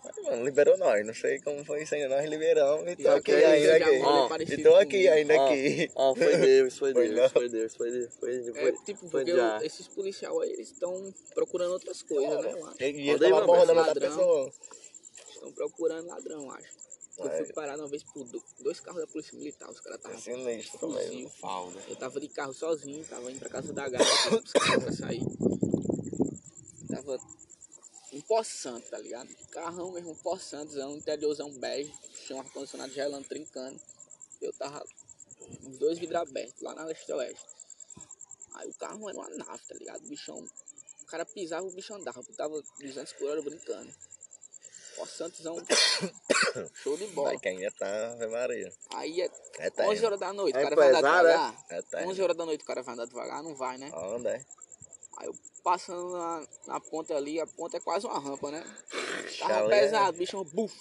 Aí, mano, liberou nós. Não sei como foi isso ainda, nós liberamos. E Já aqui que ainda aqui. Ó, E tô aqui comigo. ainda aqui. Ó, foi [LAUGHS] Deus, foi. Deus, foi Deus, foi Deus, foi Deus. É tipo, foi porque esses policiais aí, eles estão procurando outras coisas, né. E e ele tava uma abordando outra ladrão. pessoa. Estão procurando ladrão, eu acho. Eu fui parado uma vez por do- dois carros da polícia militar, os caras estavam sinistro também. né? Eu tava de carro sozinho, tava indo pra casa da gata, pra sair. Tava um poçante, tá ligado? Carrão mesmo, um poçantezão, interiorzão bege, tinha um ar-condicionado gelando, trincando. Eu tava os dois vidros abertos, lá na leste-oeste. Aí o carro era uma nave, tá ligado? O bichão, o cara pisava, o bicho andava, tava 200 por hora brincando. Poçantezão, [COUGHS] show de bola. Vai que ainda tá Ave Maria. Aí é É tá 11 horas da noite, É o cara vai andar é? devagar. É tá 11 horas da noite o cara vai andar devagar, não vai, né? Onde é? Aí eu passando na, na ponta ali, a ponta é quase uma rampa, né? Tava Chalé, pesado, bicho, buf.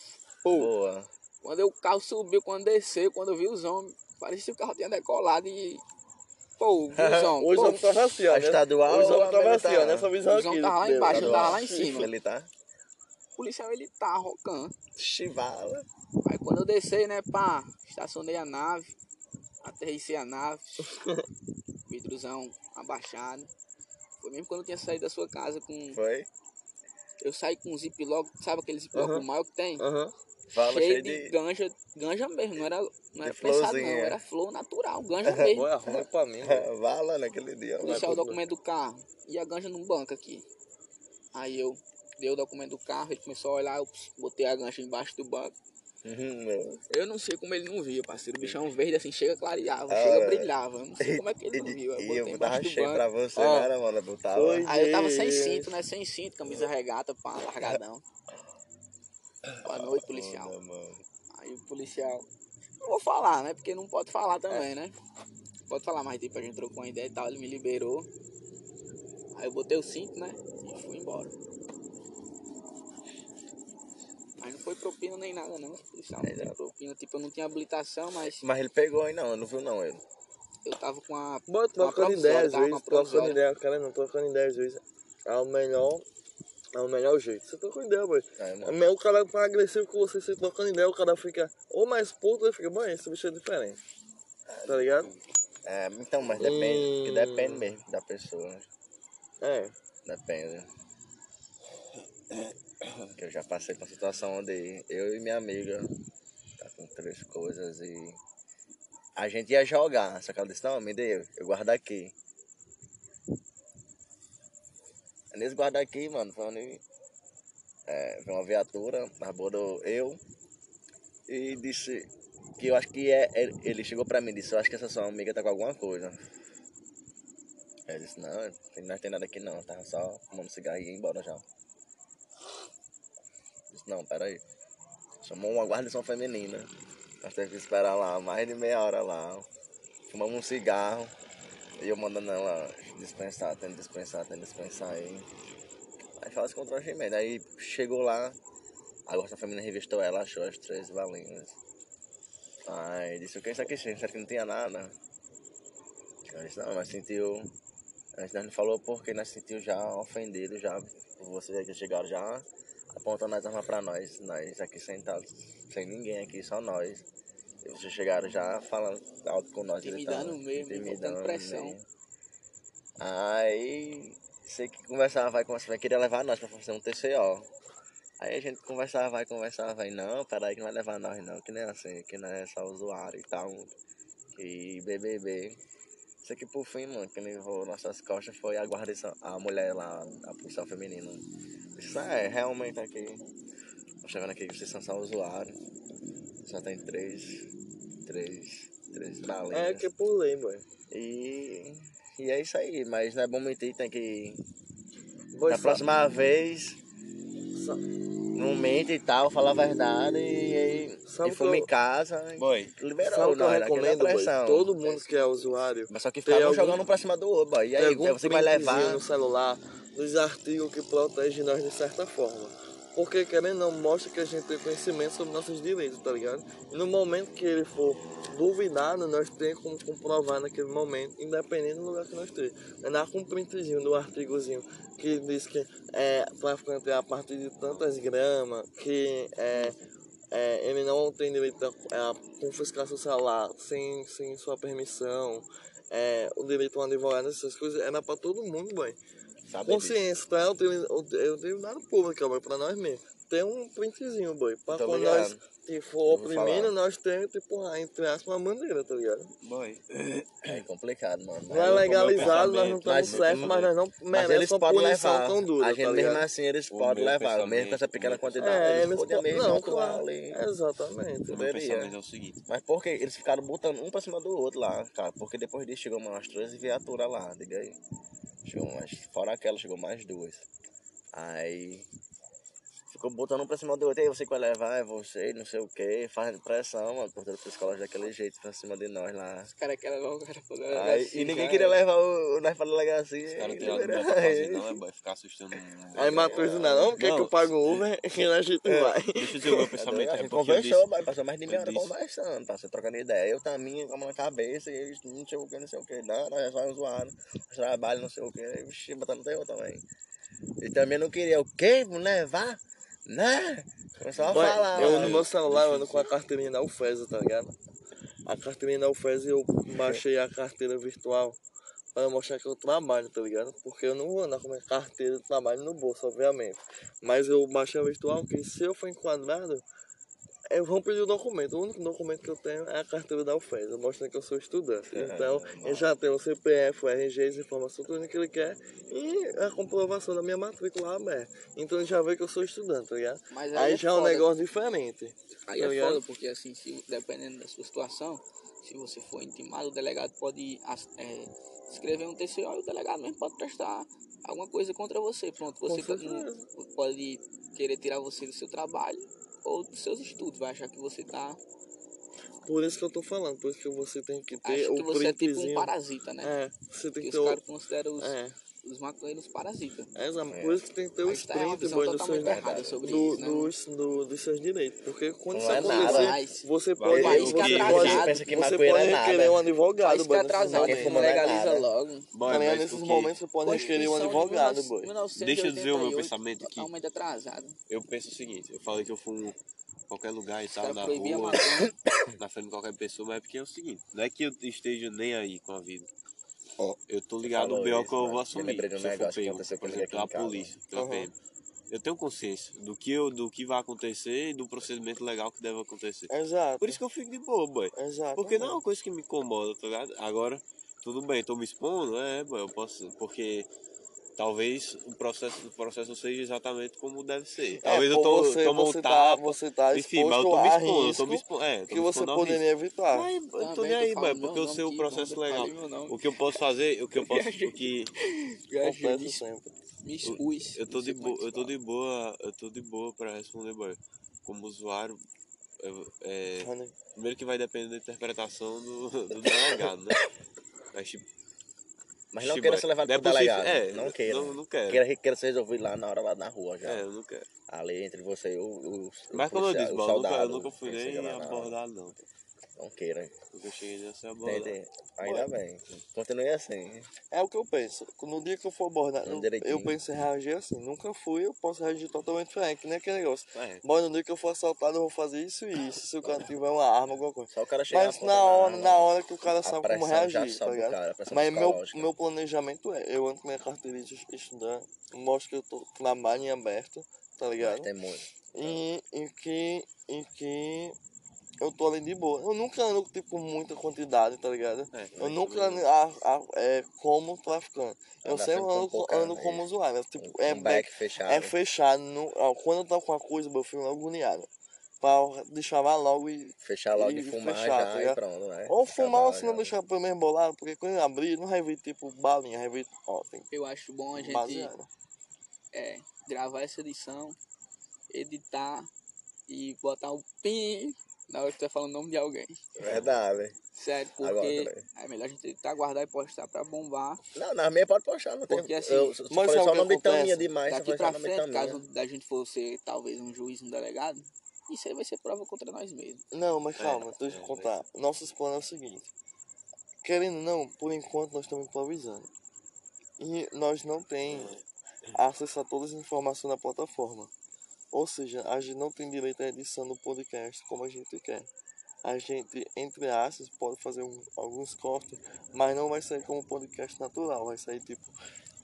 Boa. Quando eu- o carro subiu, quando desceu, quando eu vi os homens, parecia que o carro tinha decolado e. Pô, o busão. Hoje pô, eu tava assim, ó. A né? estadual eu a tava assim, ó, militar? nessa o visão aqui. busão tava lá dele, embaixo, eu tava lá em cima. Ele tá O policial ele tá rocando. chivala. Aí quando eu desci, né, pá, estacionei a nave, aterrissei a nave, [LAUGHS] vidrozão abaixado. Foi mesmo quando eu tinha saído da sua casa com. Foi? Eu saí com um ziplock, sabe aquele ziplock Aham. maior que tem? Aham. Fala cheio, cheio de, de. ganja, ganja mesmo, não era, não era De prensado não, florzinha. era flor natural, ganja [LAUGHS] mesmo. Boa roupa pra mim. mano. [LAUGHS] Vala naquele dia. Policial o documento do carro e a ganja num banco aqui. Aí eu dei o documento do carro, ele começou a olhar, eu botei a gancha embaixo do banco. Uhum. Eu não sei como ele não viu, parceiro. O bichão verde assim, chega clareava, Ah, chega é. brilhava. Eu não sei como é que ele não [LAUGHS] viu. Eu botei embaixo do cheio banco. pra você, Ó, não era, mano? Eu tava. foi. Aí eu tava sem cinto, né? Sem cinto, camisa regata, pá, largadão. Boa noite, policial. Aí o policial. Não vou falar, né? Porque não pode falar também, né? Pode falar mais tempo, a gente trocou uma ideia e tal, ele me liberou. Aí eu botei o cinto, né? E fui embora. Mas não foi propina nem nada não, policial não tem propina. Tipo, eu não tinha habilitação, mas Mas ele pegou aí não, não viu não ele. eu tava com a. Bota trocando ideia vezes, trocando ideia, cara, não trocando ideia às vezes. É o melhor, é o melhor jeito. Você troca ideia, boy. É, É mano. o cara tá agressivo com você, você trocando ideia, o cara fica ou mais puto, ele fica, bom, esse bicho é diferente. Tá ligado? É, então, mas depende. Hum. Que depende mesmo da pessoa. né? É. Depende. Que eu já passei por uma situação onde eu e minha amiga tá com três coisas e a gente ia jogar, só que ela disse, não, me dê, eu guardo aqui. Nesse guarda aqui, mano, foi onde é, veio uma viatura, abordou eu e disse que eu acho que é. é- Ele chegou pra mim e disse, eu acho que essa sua amiga tá com alguma coisa. Eu disse, não, não tem nada aqui não, tava só fumando cigarro e ia embora já. Disse, não, peraí. Chamou uma guarnição feminina. Nós temos que esperar lá mais de meia hora lá. Fumamos um cigarro. E eu mandando ela dispensar, tendo dispensar, tendo dispensar aí. Aí faz constrangimento. Aí chegou lá, a guarnição feminina revistou ela, achou as três balinhas. Aí disse, o que é isso aqui, gente? Será que não tinha nada? Eu disse, não, mas sentiu. Antes nós não falou porque nós sentiu já ofendido já vocês que chegaram já apontando as armas pra nós, nós aqui sentados, sem ninguém aqui, só nós. E vocês chegaram já falando alto com nós, Intimidando mesmo, botando pressão. mesmo. Aí sei que conversava, vai, conversava, queria levar nós pra fazer um TCO. Aí a gente conversava, vai, conversava, vai, não, peraí que não vai levar nós não, que nem assim, que não é só usuário e tal. E BBB. Aqui por fim, mano, quem levou nossas costas foi a guarnição, a mulher lá, a policial feminina. Isso é, realmente aqui. Tô chegando aqui que vocês são só usuários. Só tem três, três, três balinhas. É que é por lei, boy. E, e é isso aí, mas não é bom mentir, tem que. Na sabe- próxima vez, sa- não mente e tal, fala a verdade e aí. E fuma em casa. Boy, Liberou, Sabe o que eu nós, daquela recomendo, boy? Todo mundo que é usuário Mas só que Tem ficavam algum- jogando um pra cima do outro, boy. E aí, algum você vai levar. no celular dos artigos que protegem nós de certa forma. Porque querendo não, mostra que a gente tem conhecimento sobre nossos direitos, tá ligado? E no momento que ele for duvidado, nós temos como comprovar naquele momento, independente do lugar que nós estejamos. Andar com um printzinho do artigozinho que diz que é traficante é a partir de tantas gramas, que é, é, ele não tem direito a, a confiscar seu celular sem, sem sua permissão, é, o direito a um advogado, essas coisas, era pra todo mundo, boy. Sabe disso. Consciência, tá? Eu tenho, eu tenho dado público, boy, pra nós mesmos. Tem um printzinho, boy. Pra Tô quando ligado. nós tipo, for oprimindo, nós temos, tipo, a- entre aspas, uma bandeira, tá ligado? boy. É complicado, mano. Não é legalizado, nós não estamos certos, mas nós não Mas merecemos eles uma podem punição levar. tão dura, a gente tá mesmo assim, eles O podem levar, mesmo com essa pequena quantidade. É, eles podem. mesmo Não, claro. ali. Exatamente. O meu Poderia. pensamento é o seguinte. Mas por que eles ficaram botando um pra cima do outro lá, cara? Porque depois disso chegou umas três viaturas lá, diga aí. Chegou umas, fora aquela, chegou mais duas. Aí ficou botando um pra cima do outro, aí você que vai levar, é você, não sei o que, fazendo pressão, mano, portando psicólogo daquele jeito pra cima de nós lá. Os caras querem levar o cara pra Aí, delegacia, e ninguém cara. queria levar o, o nós pra delegacia. Os caras tiraram do meu liberaram fazer não, é boy. Ficar assustando. [LAUGHS] Aí Matheus não, não, quer que eu pague o Uber [LAUGHS] e a gente vai. Deixa eu dizer o meu [LAUGHS] É, pensamento. É porque eu conversou, disse. mas passou mais de meia eu hora conversando, passou trocando ideia. Eu também com a mão na cabeça e eles não sei o que, não sei o que. Não, nós é só usuário, nós trabalho, não sei o que. Aí, Vixi, botando teu também. E também não queria o quê? Não levar? Né? Começou a falar. eu no meu celular eu ando com a carteirinha da UFES, tá ligado? A carteirinha da UFES eu baixei a carteira virtual para mostrar que eu trabalho, tá ligado? Porque eu não vou andar com minha carteira de trabalho no bolso, obviamente. Mas eu baixei a virtual que se eu for enquadrado, eu vou pedir o documento. O único documento que eu tenho é a carteira da UFES, mostrando que eu sou estudante. Então, eu já tenho o CPF, o RG, as informações, tudo que ele quer, e a comprovação da minha matrícula aberta. Então ele já vê que eu sou estudante, tá ligado? Mas Aí é já é um foda. negócio diferente. Aí tá é foda, porque assim, se, dependendo da sua situação, se você for intimado, o delegado pode é, escrever um TCO e o delegado mesmo pode prestar alguma coisa contra você. Pronto, você certeza. pode querer tirar você do seu trabalho ou dos seus estudos, vai achar que você tá. Por isso que eu tô falando, por isso que você tem que ter Acha o que você é tipo um parasita, né? É, você tem Que que os ter o. caras consideram os, É, os maconheiros parasitas. é, exato. Por isso que tem que ter o Mas tá, é boy, dos seus, errada sobre do- isso, né? dos, do- dos seus direitos. Porque quando Não isso é nada. acontecer, Mas você pode, país você que é pode, pensa que você pode é nada. requerer um advogado, País que boy, é nesses atrasado, momentos. fuma não é legaliza nada. logo. Boy, mas Nesses porque momentos você pode requerer um advogado, boy. 1988, Deixa eu dizer o meu pensamento aqui. Totalmente atrasado. eu penso o seguinte, eu falei que eu fumo em qualquer lugar e Os tal, na rua, [COUGHS] na frente de qualquer pessoa, mas é porque é o seguinte, não é que eu esteja nem aí com a vida. Ó, Eu tô ligado falou B.O. que eu mano. vou Me assumir. um se eu for pego, por exemplo, pela polícia, pela. PM. Eu tenho consciência do que, eu, do que vai acontecer e do procedimento legal que deve acontecer. Exato. Por isso que eu fico de boa, boy. Exato. Porque não é uma coisa que me incomoda, tá ligado? Agora, tudo bem, tô me expondo, é, boy, eu posso. Porque talvez o processo, o processo não seja exatamente como deve ser. É, Talvez eu pô, tô, você, tomo um você, tá, você tá Enfim, mas eu tô me expondo, eu tô me expondo. É, eu tô que me você expondo poderia risco. evitar. Mas eu tô Também nem aí, tô mano, porque eu sei o processo que legal. nome. O que eu posso fazer, o que eu [LAUGHS] posso. O que. Sempre. me expus. Eu tô não de é que eu tô de boa, eu tô de boa pra responder, boy. Como usuário, eu- é, primeiro que vai depender da interpretação do, do delegado, né? [COUGHS] Mas tipo, Mas não Ixi, queira ser levado é pro delegado. é, não queira. Não, não quero. Queira, queira ser resolvido lá na hora, lá na rua já. É, eu não quero. Ali entre você e o, o, o Mas como eu policial, disse, o bom, eu nunca, eu soldado, fui nem abordado, não. Não queira. Nunca cheguei nem a ser abordado. tem- Ainda bem. Continue assim. É o que eu penso. No dia que eu for abordado, eu, eu penso em reagir assim. Nunca fui, eu posso reagir totalmente diferente. Que nem aquele negócio. É, Mas no dia que eu for assaltado, eu vou fazer isso e isso. Se o cara tiver uma arma, alguma coisa. Só o cara chegar Mas na hora, na hora que o cara sabe como reagir, tá ligado? cara, Mas meu, meu planejamento é, eu ando com minha carteirinha de estudante, mostro que eu tô trabalho em aberto, tá ligado? Mas tem muito. E, e que. E que eu tô ali de boa. Eu nunca ando tipo muita quantidade, tá ligado? é, Eu mas nunca também- ando a, a- é, como traficante. Eu Anda sempre sempre com ando, ando como usuário. Tipo, Um, é, um back fechado. é fechado. No, quando eu tô com uma coisa, eu fico logo agoniado. Pra deixar lá logo e. Fechar logo e e fumar fechar, tá já e ligado? pronto, né? Ou fumar ou se não deixar pelo menos bolado, porque quando eu abrir, não vai vir tipo balinha, vai vir. Ó, tem Eu acho bom a gente baseado. é, gravar essa edição, editar e botar o pim na hora que tu tá falando o nome de alguém. Verdade. Sério, Agora, porque peraí. é melhor a gente editar, guardar e postar pra bombar. Não, na minha pode postar, não tem. Porque, assim, eu, mas só o nome de? Taminha demais, Daqui pra frente, Taminha. caso da gente for ser talvez um juiz, um delegado, isso aí vai ser prova contra nós mesmos. Não, mas É, calma, deixa eu é, contar. Nossos planos é o seguinte. Querendo ou não, por enquanto nós estamos improvisando. E nós não temos acesso a todas as informações da plataforma. Ou seja, a gente não tem direito à edição do podcast como a gente quer. A gente, entre aspas, pode fazer um- alguns cortes, mas não vai sair como podcast natural. Vai sair tipo,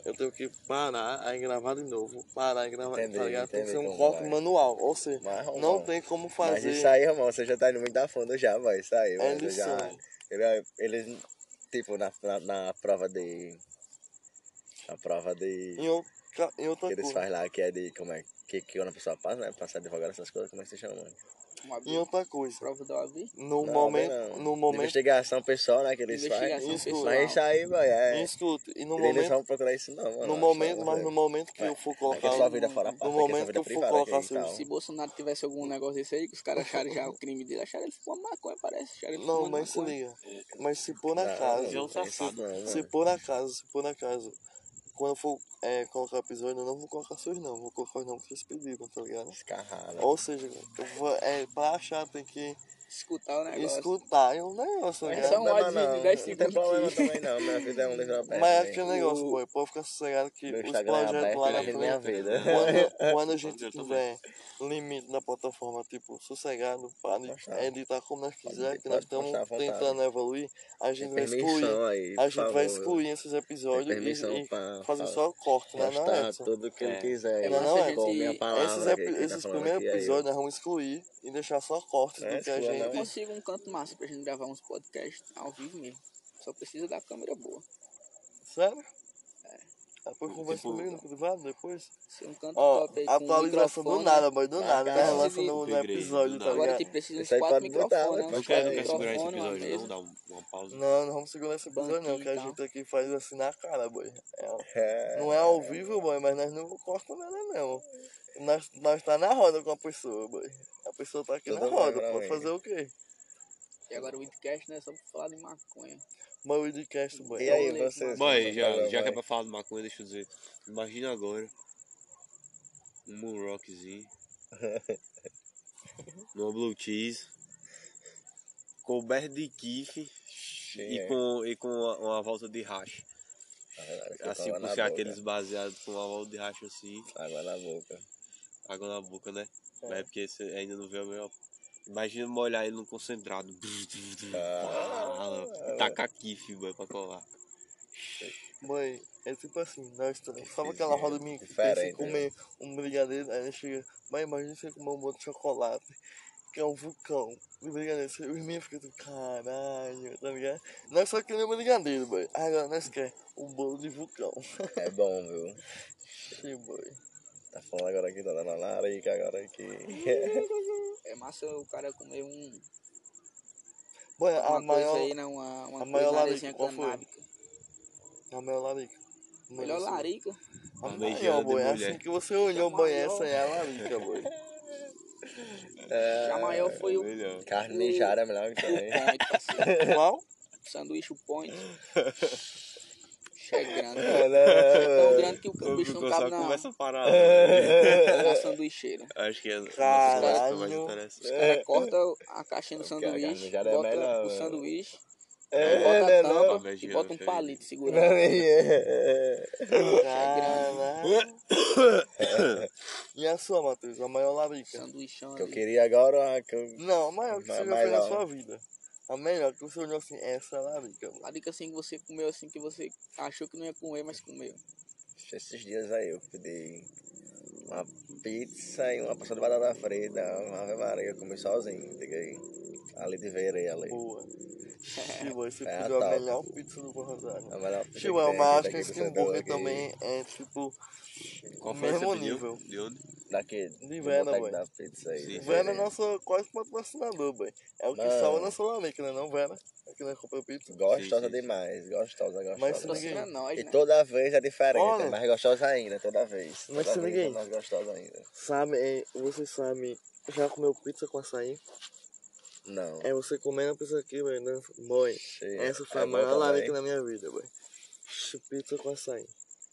eu tenho que parar, aí gravar de novo, parar e gravar, Entendi, tá ligado? Tem que ser um corte vai. manual. Ou seja, Mas, não tem como Mas fazer. isso aí, irmão, você já tá indo muito da fundo já, vai. Aí, É já, ele- eles, tipo, na, na, na prova de. Na prova de. Em, em outra Que eles coisa. fazem lá, que é de. Como é que, que quando a pessoa passa, né? Pra ser advogado, essas coisas, como é que se chama? Em outra coisa. prova da OAV. No Não, momento. não. No De momento. Investigação pessoal, né? Que eles fazem. Mas isso aí, vai, é. Escute, e no eles momento. vão procurar isso, não, mano. No momento, não, mas no momento que Vai. eu for É que colocar. a sua o- vida fora no momento que eu for colocar tal. Se Bolsonaro tivesse algum negócio desse aí, que os caras acharam já o crime dele, acharam ele fumando maconha, parece. Acharam ele Não, mas se liga. Mas se é isso safado. não, Se mano. por acaso, se por acaso. Quando eu for é, colocar episódio, eu não vou colocar seus não. Vou colocar os nomes que vocês pediram, tá ligado? Escarrada. Ou seja, vou, é, pra achar tem que Escutar o negócio. escutar. É um negócio, tá É só um não, de 10 Não tem segundos problema também não, minha vida é um livro aberto. Mas é né? aquele negócio, O- pô, pode ficar sossegado que Meu os é projetos aberto, lá na minha frente, vida. quando, quando a [LAUGHS] gente tiver limite na plataforma, tipo, sossegado, para editar como nós quiser, que nós estamos tentando evoluir, a gente vai excluir, a gente vai excluir esses episódios e, e fazer fa- só corte, né? Não, Edson? tudo que ele É. quiser. É Não, não, é. gente- minha Esses, tá primeiros episódios nós vamos excluir e deixar só cortes É, do que a exclua, Eu consigo um canto massa pra gente gravar uns podcasts ao vivo mesmo. Só precisa da câmera boa. Sério? Depois conversa Tipo- comigo no privado depois. Ser um canto Ó, top aí atualização do nada, boy, do Ah, nada. Tá relação consegui. no, episódio, tá nada. Agora ligado? que precisa aí quatro microfones, né? uns Não Acho quero, não segurar esse episódio, não. Dá um- uma pausa. Não, não vamos segurar esse episódio não, que a gente aqui faz assim na cara, boy. É, É, não é ao vivo, boy, mas nós não cortamos nada não. Nós, nós tá na roda com a pessoa, boy. A pessoa tá aqui Tudo na roda, pode fazer o quê? E agora o Widcast, né? Só pra falar de maconha. Mas o podcast, boy. E aí? Boy, já, já que é pra falar de maconha, deixa eu dizer. Imagina agora um moonrockzinho. [LAUGHS] numa blue cheese. Coberto de kiff e com, e com uma, uma volta de racha. Fica Assim, por ser aqueles baseados com uma volta de racha assim, Água na boca. água na boca, né? É. Mas é porque você ainda não vê o melhor. Imagina molhar ele no concentrado. Ah. Tacar kiff, boy, pra colar. Boy, é tipo assim, nós estamos. Sabe aquela roda minha que em Diferente, comer um brigadeiro, aí chega. Mas imagina você comer um monte de chocolate. que é um vulcão de brigadeiro. Os meninos ficam tipo, caralho, tá ligado? Nós só queremos brigadeiro, boy. Agora nós quer o bolo de vulcão. É bom, viu? [LAUGHS] Xi, boy. Tá falando agora aqui, tá dando a larica agora aqui. É massa o cara comer um, Boy, a uma coisa maior, aí, né? Uma, uma a maior larica, qual foi? a maior larica. Melhor Mano, larica. A maior, boy. mulher. Assim que você olhou, maior. essa é a larica, boy. [LAUGHS] Já maior foi o Melhor. Carne mijada é melhor que também. point. Qual? Sanduíche o [LAUGHS] point. É grande. Não, Tão grande que o O bicho não cabe na, começa a parar. né? na sanduicheira. Acho que é Caralho. mais Os caras cortam a caixinha do sanduíche, é bota melhor, o né? sanduíche, É, bota né, a não? tampa Não, e bota um não, palito Não, segurando. é. Caralho. E a sua, Matheus? A maior larica? Sanduichão Que eu queria agora, que eu... Não, a maior que Mas você já fez na sua vida. A melhor que olhou assim, essa é a larica. boy. A dica assim que você comeu assim que você achou que não ia comer, mas comeu. Esses dias aí eu pedi uma pizza e uma porção de batata frita, uma Ave Maria, eu comi sozinho, aí. Ali de vereia ali. Boa. [LAUGHS] Boy, você É a pediu a top. melhor pizza do Rosário. A melhor pizza tem mas acho que esse hambúrguer também é tipo Qual foi mesmo nível. De onde? Daqui, boteco boy. da pizza aí. Vera é nosso quase patrocinador, boy. É o que salva nossa larica, né não, Vera? Aqui na Compra Pizza. Gostosa Sim, sim. demais, gostosa, gostosa. Mas se Patrocina ninguém- nós, E né? toda vez é diferente, Olha. É mais gostosa ainda, toda vez. Mas toda se vez ninguém- é mais gostosa ainda. Sabe, é, você sabe, já comeu pizza com açaí? Não. É você comendo pizza aqui, boy, né? Boy, Cheio. essa foi É a maior larica na minha vida, boy. Pizza com açaí.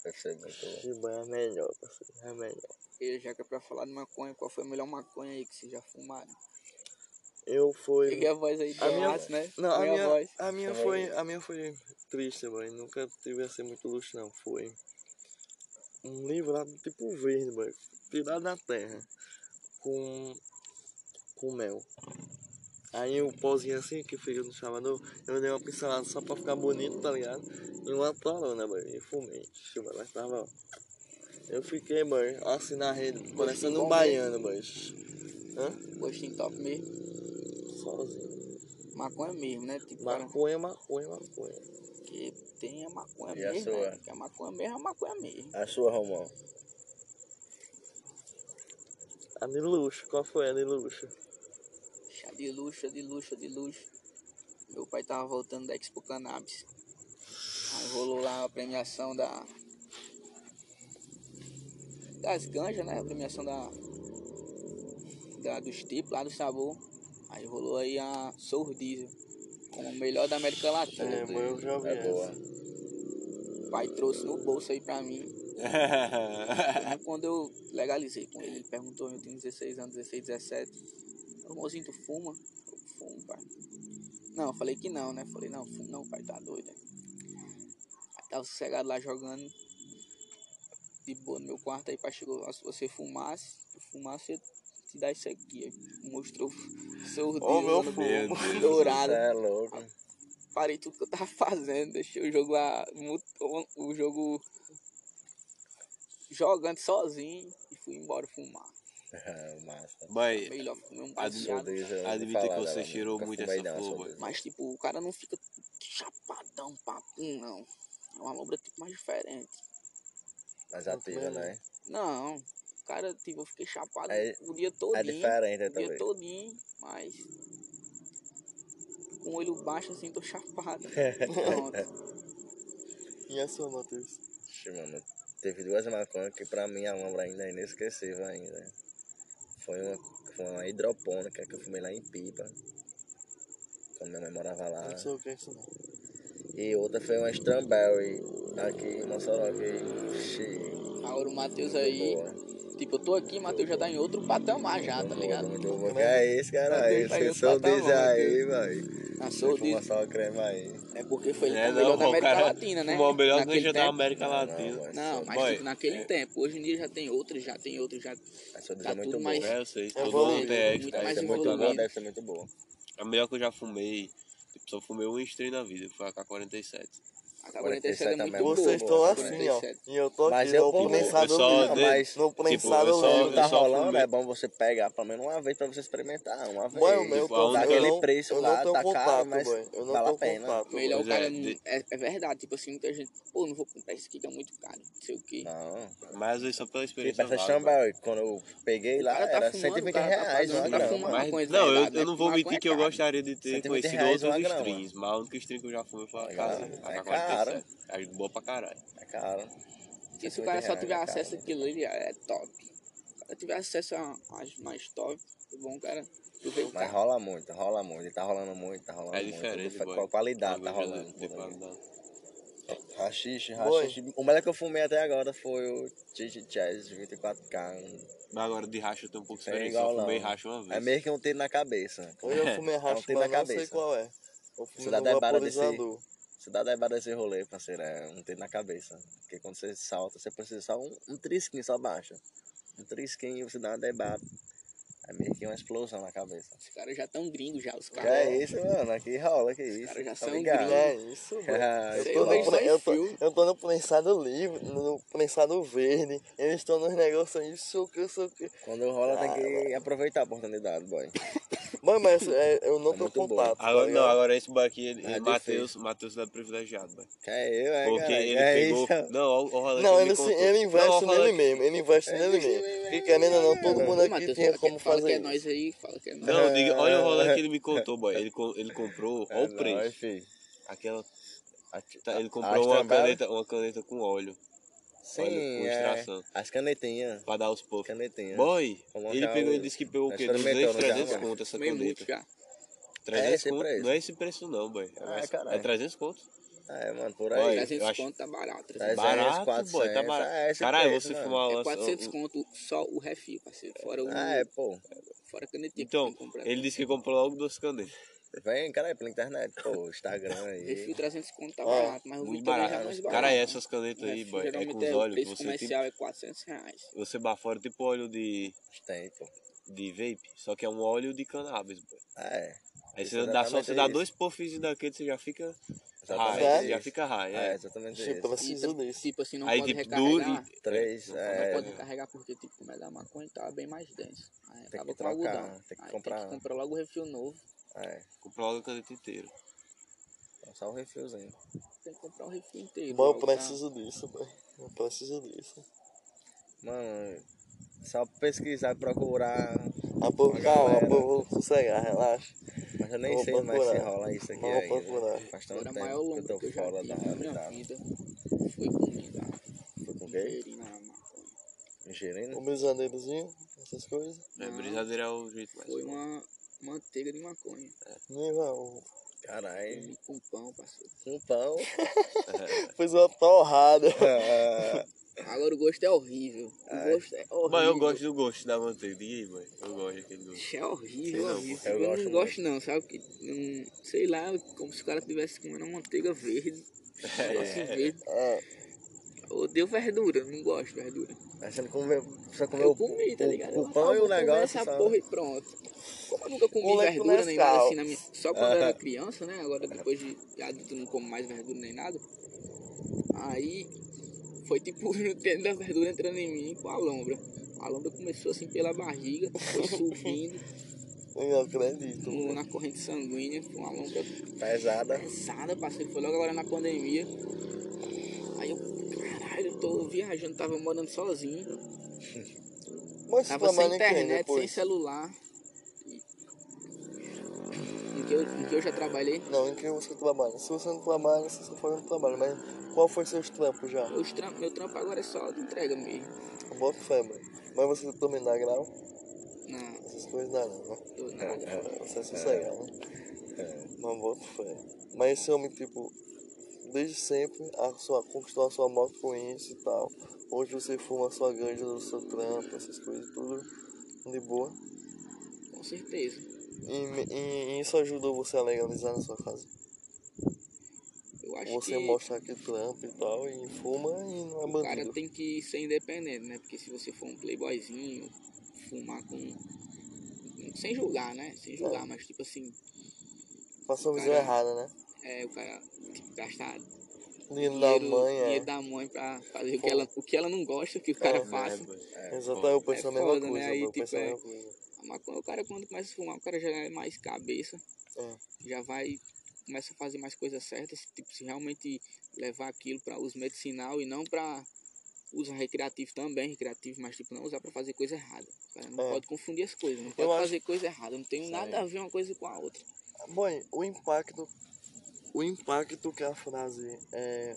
Deve ser muito bom. É a melhor, parceiro. É a melhor. E já que é pra falar de maconha, qual foi a melhor maconha aí que vocês já fumaram? Eu fui. Peguei a voz aí do A minha- né? Não, a Peguei minha, voz. a minha foi. A minha foi triste, boy. Nunca tive assim muito luxo não. Foi um livro lá do tipo verde, boy. Tirado da terra. Com. com mel. Aí o pauzinho assim que fica no chavador, eu dei uma pincelada só pra ficar bonito, tá ligado? E uma torona, boy. E fumei. Mas tava. Eu fiquei, boy, assim na rede, parecendo um baiano, boy. Hã? Gostinho top mesmo. Sozinho. Maconha mesmo, né? Tipo, Maconha, maconha, maconha. que tem a maconha E a mesmo, sua? né? Que a maconha mesmo é a maconha mesmo. A sua, Romão? A de luxo, qual foi a de luxo? Chá de luxo, de luxo, de luxo. Meu pai tava voltando da Expo Cannabis. Aí rolou lá a premiação da. Das ganjas, né? A premiação da. da dos tipos lá do sabor. Aí rolou aí a Soul Diesel. Como o melhor da América Latina. É, mas eu já vi É boa. O pai trouxe no bolso aí pra mim. [LAUGHS] Quando eu legalizei com ele, ele perguntou, eu tenho 16 anos, 16, 17. Irmãozinho, tu fuma? Eu fumo, pai. Não, eu falei que não, né? Falei, não, fumo não, pai, tá doido. né? Aí tava sossegado lá jogando de boa no meu quarto, aí pai chegou, "Ah, se você fumasse, tu fumasse, te dar isso aqui. Mostrou o seu dedo fumo. Meu Deus. dourado. É louco. Parei tudo que eu tava fazendo, deixei o jogo lá, o jogo jogando sozinho e fui embora fumar. [LAUGHS] Massa. Boy, Melhor comer um baseado. admita que você cheirou muito essa flor. Mas tipo, o cara não fica chapadão, papum, não. É uma lombra tipo mais diferente. Mas ativa, né? Não, cara, tipo, eu fiquei chapado É- o dia todinho. É diferente o dia todinho, mas com o olho baixo assim, tô chapado. [LAUGHS] Pronto. E a sua, Matheus? Ixi, mano, teve duas maconhas que pra mim a lombra ainda é inesquecível ainda. Foi uma, foi uma hidropônica que eu fumei lá em Pipa. Quando minha mãe morava lá. Não sei o que é isso não. E outra foi uma Strawberry aqui em Mossoró, que ixi, Agora o Matheus aí, boa. Tipo, eu tô aqui, Matheus já tá em outro patamar já, tá ligado? É isso, cara? Tá Esse outro som diz aí, velho. Fuma diz, só o creme aí. é porque foi É, o melhor não, da o América cara Latina, né? o melhor Naquele ganja da tempo. América Latina. não, Não, mas Boy, tipo, naquele tempo. Hoje em dia já tem outros, já tem outros, já. Essa Tá é muito tudo boa. mais- É, eu sei, É todo mundo tem muito extra. mais Deve ser muito evoluído. boa, deve ser muito boa. A melhor que eu já fumei, tipo, só fumei um stream na vida, foi a K-47. A K-47 é 47 muito boa. Vocês estão assim, ó. 47. E eu tô Mas aqui eu no como- prensado eu livre. mas No tipo, prensado eu só- livre. Tá eu rolando, é bom você pegar pelo menos uma vez pra você experimentar. Uma vez. Mano, eu Tipo, tô a única- Daquele eu não, preço eu lá, tá caro, mas. Eu vale a pena. Melhor o cara é, É, é verdade, tipo assim, muita gente. Pô, não vou comprar isso aqui que é muito caro. Não sei o quê. Não. Mas vezes só pela experiência. Tipo, essa. Chambel, quando eu peguei lá, tá era fumando, 120 o cara tá reais tá não, eu, eu não né? vou mentir é que eu gostaria de ter 120 conhecido outros streams, mas a única stream que eu já fumei foi a É casa. Caro. É K-47. É boa pra caralho. É caro. Se se o 120 cara só tiver é acesso àquilo ali, é top. Se o cara tiver acesso a- mais top, é bom, cara. Mas rola muito, rola muito. Tá rolando muito, tá rolando É muito. diferente, boy. qualidade tá rolando. de qualidade. Rachixe, rachixe. O melhor que eu fumei até agora foi o Chichi Chaz 24K. Mas agora de racha eu tenho um pouco de Sem experiência. igual, Eu fumei racha uma vez. É meio que um tiro na cabeça. Hoje eu fumei racha, na mas não sei qual é. Eu fumei Cidade no é barra desse- Você dá da desse rolê, parceiro, é um tiro na cabeça. Porque quando você salta, você precisa só um, um trisquinho, só baixa. Um trisquinho, você dá uma debate. É meio que uma explosão na cabeça. Os caras já tão gringos já, os Que caras. é isso, mano? Aqui rola, que isso. caras já Tá são gringos. É [LAUGHS] isso. Ah, Eu tô, no, eu, tô, eu tô no prensado livre, no prensado verde. Eles estão nos negócios que, isso que. Quando rola, tem que [LAUGHS] aproveitar a oportunidade, boy. Mano, mas é, eu não É tenho contato. tá Agora, não, agora esse boy aqui, ele, É Matheus, Matheus dá privilegiado, velho. Que é eu, é, Porque cara. ele é pegou. isso. Não, o rolê Não, que ele, se- ele investe Não, o nele que- mesmo, ele investe nele mesmo. Porque querendo ou não, todo mundo aqui Matheus, tinha como fala que fazer é nós aí, fala que é nós. Não, diga, olha o rolê que ele me [LAUGHS] contou, boy. Ele, ele comprou, É olha o nóis, preço. Aquela. Tá, ele comprou uma caneta, uma caneta com óleo. Sim, Olha, com é. extração. As canetinhas. Pra dar os puffs. Canetinhas. Boy, ele pegou o- e disse que pegou o quê? experimentamos 200, já, 300 mano. conto essa muito caneta. já. 300 esse conto? preço? Não é esse preço não, boy. É, mais- caralho. é 300 conto. É, mano, por aí. 300 eu acho- conto tá barato. Tá Mas é Barato, esse 400, boy, tá barato. é esse Caralho, preço, você mano. fumar É uma... 400 conto só o refil, parceiro. Fora o. Ah, é, pô. Fora a canetinha Então, ele disse que comprou logo duas canetas. Vem, cara, pela internet, pô, Instagram aí. Refil 300 conto tá barato, mas o Muito é barato. mais barato. Cara, essas canetas aí, boy, é com os é o preço tipo, comercial é 400 reais. você bafora tipo óleo de, Tem, pô. de vape, só que é um óleo de cannabis, boy. É. Aí você dá, só, você dá isso. dois puffs daquele, você já fica Exatamente high, isso. já fica high, É, é. exatamente Tipo, preciso E, disso. Tipo assim, não Aí, pode tipo, recarregar. duro Três, Não é. pode recarregar porque, tipo, como é da maconha, tá bem mais denso. Aí que acaba com trocar, algodão. tem que Aí comprar. tem que comprar logo o refil novo. É. Comprou logo a caneta inteira. Só o refilzinho. Tem que comprar o refil inteiro. Bom, eu tá? preciso disso, boy. Eu preciso disso. Mano, só pesquisar e procurar. Pô, Uma calma, pô, vou sossegar, relaxa. Mas eu nem Vou sei mais se rola isso aqui Vou ainda. procurar. Faz tanto tempo maior que eu tô que eu fora da realidade. vida foi comigo. tá? Foi com quem? Ingerir na maconha. Ingerindo? O brisadeirozinho, essas coisas. É, Não. brisadeira é o jeito mais. Foi uma manteiga de maconha. Nem vai, Caralho. Com pão, parceiro. Com pão. [LAUGHS] [LAUGHS] Fez uma torrada. Agora o gosto é horrível. O gosto é horrível. Mas eu gosto do gosto da manteiga. Boy. Eu gosto daquele gosto. É horrível, Sei não, horrível. eu Eu, gosto não gosto não, sabe? Que, não, sei lá, como se o cara tivesse comendo uma manteiga verde. É, Um negócio verde. Ah, Eu odeio verdura, não gosto de verdura. Aí você não comeu. Você comeu Eu comi, tá o- ligado? o Eu, pão ah, e o negócio Essa só. porra e pronto. Como eu nunca comi verdura nem nada assim na minha. Só quando eu era [LAUGHS] criança, né? Agora depois de adulto não como mais verdura nem nada. Aí foi tipo [LAUGHS] o nutriente da verdura entrando em mim com a lombra. A lombra começou assim pela barriga, foi subindo [LAUGHS] eu não acredito. no- na corrente sanguínea, foi uma lombra pesada. pesada, parceiro. Foi logo agora na pandemia. Aí eu, caralho, eu tô viajando, tava morando sozinho. [LAUGHS] Mas Tava sem trabalha em quem internet, sem celular. Em que, eu, em que eu já trabalhei. Não, em que você trabalha? Se você não trabalha, você só faz um trabalho. Mas qual foi seus trampos já? Meus trampo, meu trampo agora é só de entrega mesmo. Bota fé, mano. Mas você também dá grau? Não, Essas coisas dá não, né? tô nada. Você é sossegado, né? Mas bota fé. Mas esse homem, tipo, desde sempre a sua, conquistou a sua moto com isso e tal. Hoje você fuma a sua ganja do seu trampo, essas coisas, tudo de boa. Com certeza. E, e- isso ajudou você a legalizar na sua casa? Eu acho Você que mostrar que trampa e tal, e fuma e não é o cara bandido. tem que ser independente, né? Porque se você for um playboyzinho, fumar com. Sem julgar, né? Sem julgar, mas tipo assim, Passou a visão cara- errada, né? é, o cara tipo, gastar Dinheiro da mãe, é. dinheiro da mãe pra fazer o que, ela, o que ela não gosta que o cara É, faça. É, Exato, eu penso É a mesma foda, né? coisa. Aí, tipo, maconha, o cara quando começa a fumar, o cara já é mais cabeça, É. já vai, começa a fazer mais coisas certas, tipo, se realmente levar aquilo para uso medicinal e não para uso recreativo também, recreativo, mas tipo, não usar para fazer coisa errada. O cara não É. pode confundir as coisas, não Eu pode acho- fazer coisa errada, não tem nada a ver uma coisa com a outra. Bom, o impacto. O impacto que a frase é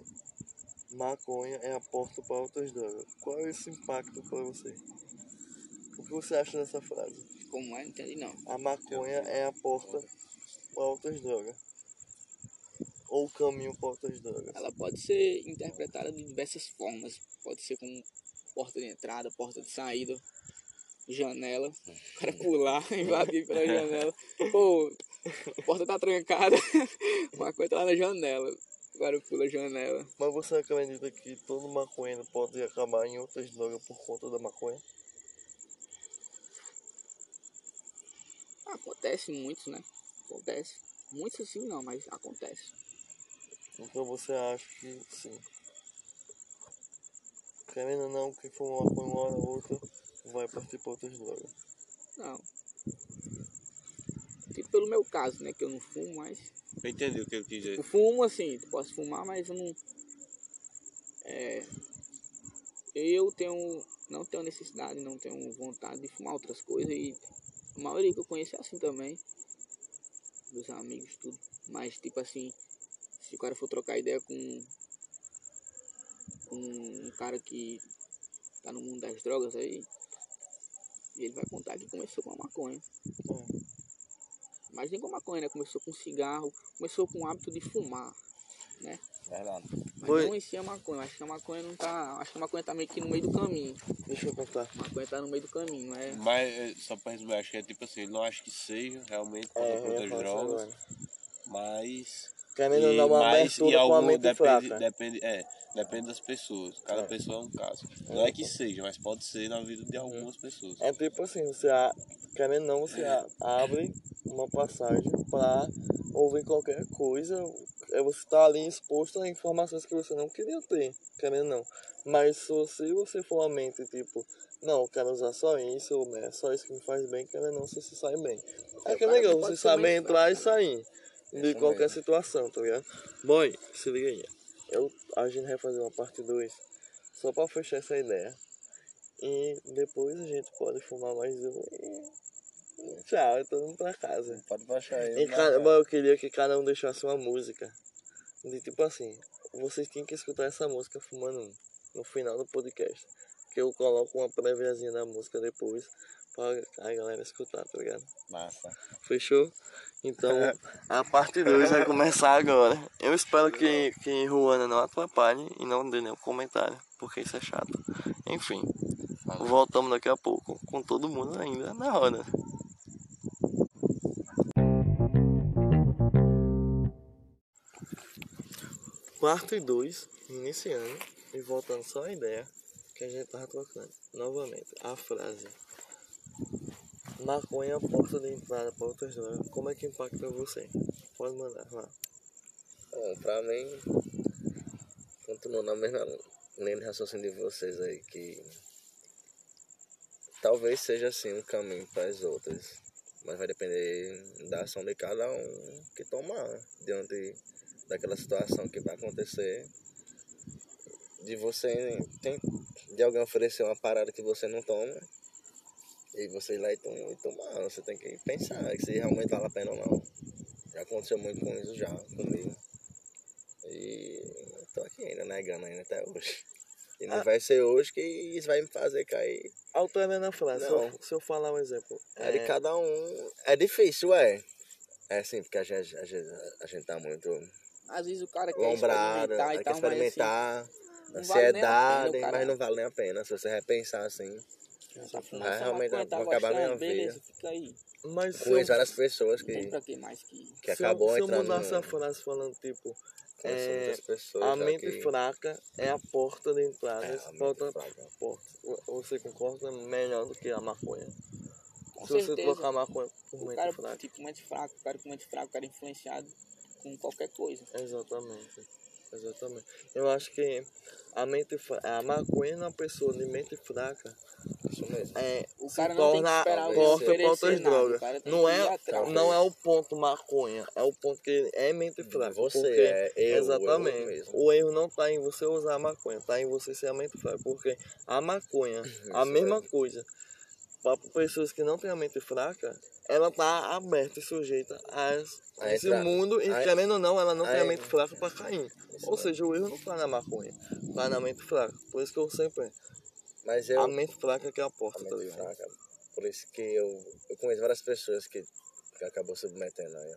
maconha é a porta para outras drogas. Qual é esse impacto para você? O que você acha dessa frase? Como é? Não entendi não. A maconha é a porta para outras drogas. Ou o caminho para outras drogas. Ela pode ser interpretada de diversas formas. Pode ser como porta de entrada, porta de saída, janela. O cara pular, [LAUGHS] invadir pela janela. Pô, a porta tá trancada, [LAUGHS] uma coisa tá lá na janela. O cara pula a janela. Mas você acredita que todo maconheiro pode acabar em outras drogas por conta da maconha? Acontece muitos, né? Acontece. Muitos assim não, mas acontece. Então você acha que sim. Querendo ou não, quem for maconha uma hora ou outra vai partir para outras drogas. Não. Tipo pelo meu caso, né? Que eu não fumo, mas. Eu entendi o que ele quis dizer. Eu fumo assim, posso fumar, mas eu não. É. Eu tenho. Não tenho necessidade, não tenho vontade de fumar outras coisas e a maioria que eu conheço é assim também. Dos amigos, tudo. Mas tipo assim, se o cara for trocar ideia com, com um cara que tá no mundo das drogas aí, ele vai contar que começou com a maconha. Mas nem com maconha, né? Começou com cigarro, começou com o hábito de fumar, né? verdade. Mas Foi. não em a maconha, acho que a maconha não tá. Acho que a maconha tá meio que no meio do caminho. Deixa eu contar. A maconha tá no meio do caminho, não é? Mas, é, só pra resumir, acho que é tipo assim, não acha que seja realmente por É, isso drogas, agora. mas. Querendo ou e- não, uma mas abertura com a mente depende, fraca. depende, é, depende das pessoas. Cada É. pessoa é um caso. Não é que seja, mas pode ser na vida de algumas pessoas. É tipo assim, você a- querendo ou não, você a- abre uma passagem para ouvir qualquer coisa. É você tá ali exposto a informações que você não queria ter, querendo não. Mas se você, você for uma mente tipo, não, eu quero usar só isso, ou é só isso que me faz bem, querendo não, você se sai bem. É que é legal, você saber entrar e sair de qualquer situação, tá ligado? Bom, se liga aí. Eu, a gente vai fazer uma parte 2 só pra fechar essa ideia. E depois a gente pode fumar mais um e. Tchau, tô indo pra casa. Pode baixar aí. Cada, mas eu queria que cada um deixasse uma música. De tipo assim, vocês tinham que escutar essa música fumando um no final do podcast. Que eu coloco uma préviazinha da música depois pra a galera escutar, tá ligado? Massa. Fechou? Então [LAUGHS] a parte 2 vai começar agora. Eu espero que, que Ruana não atrapalhe e não dê nenhum comentário, porque isso é chato. Enfim, voltamos daqui a pouco com todo mundo ainda na roda. Parte 2, iniciando e voltando só a ideia que a gente tava trocando. Novamente, a frase Maconha é porta de entrada para outras drogas. Como é que impacta você? Pode mandar, vá. Bom, pra mim, continuo na mesma linha de raciocínio de vocês aí, que talvez seja assim um caminho para as outras, mas vai depender da ação de cada um que tomar diante daquela situação que vai acontecer. De você tem, de alguém oferecer uma parada que você não toma, e você ir lá e tomar, e tomar. Você tem que pensar se realmente vale a pena ou não. Já aconteceu muito com isso já, comigo. E tô aqui ainda negando ainda até hoje. E não Ah. vai ser hoje que isso vai me fazer cair. Alterando a frase, se eu, Não. se eu falar um exemplo. É de cada um. É difícil, é. É assim, porque a gente, a gente, a gente tá muito Às vezes o cara quer lombrado, experimentar e quer tal, mas assim, experimentar, não vale nem a pena, ansiedade, cara- mas não vale nem a pena. Se você repensar assim, tá Vai só realmente tá acabar minha beleza, vida. fica aí. Mas se eu, conheço várias pessoas que, que mais que... que se eu, acabou se eu entrando. mudar essa frase falando tipo, é, a mente que- fraca é a porta de entrada É, fraca. porta. Você concorda melhor do que a maconha? Com se você certeza. trocar a maconha por O mente cara, fraca. tipo, mente fraco, o cara com mente fraca, o cara influenciado com qualquer coisa. Exatamente. Exatamente. Eu acho que a mente a maconha na pessoa de mente fraca é, O se torna forte para outras drogas. Não é, não é o ponto maconha, é o ponto que é mente fraca. Você é eu, exatamente. eu mesmo. o erro não está em você usar a maconha, está em você ser a mente fraca. Porque a maconha, [LAUGHS] a mesma coisa, para pessoas que não têm a mente fraca, ela está aberta e sujeita a, A esse mundo e a- querendo ou não, ela não tem a a- mente fraca para cair. Isso Ou seja, o erro não está na maconha, está na mente fraca. Por isso que eu sempre. Mas eu. A mente fraca que é a porta, a tá mente fraca. Por isso que eu, eu conheço várias pessoas que, que acabou submetendo aí.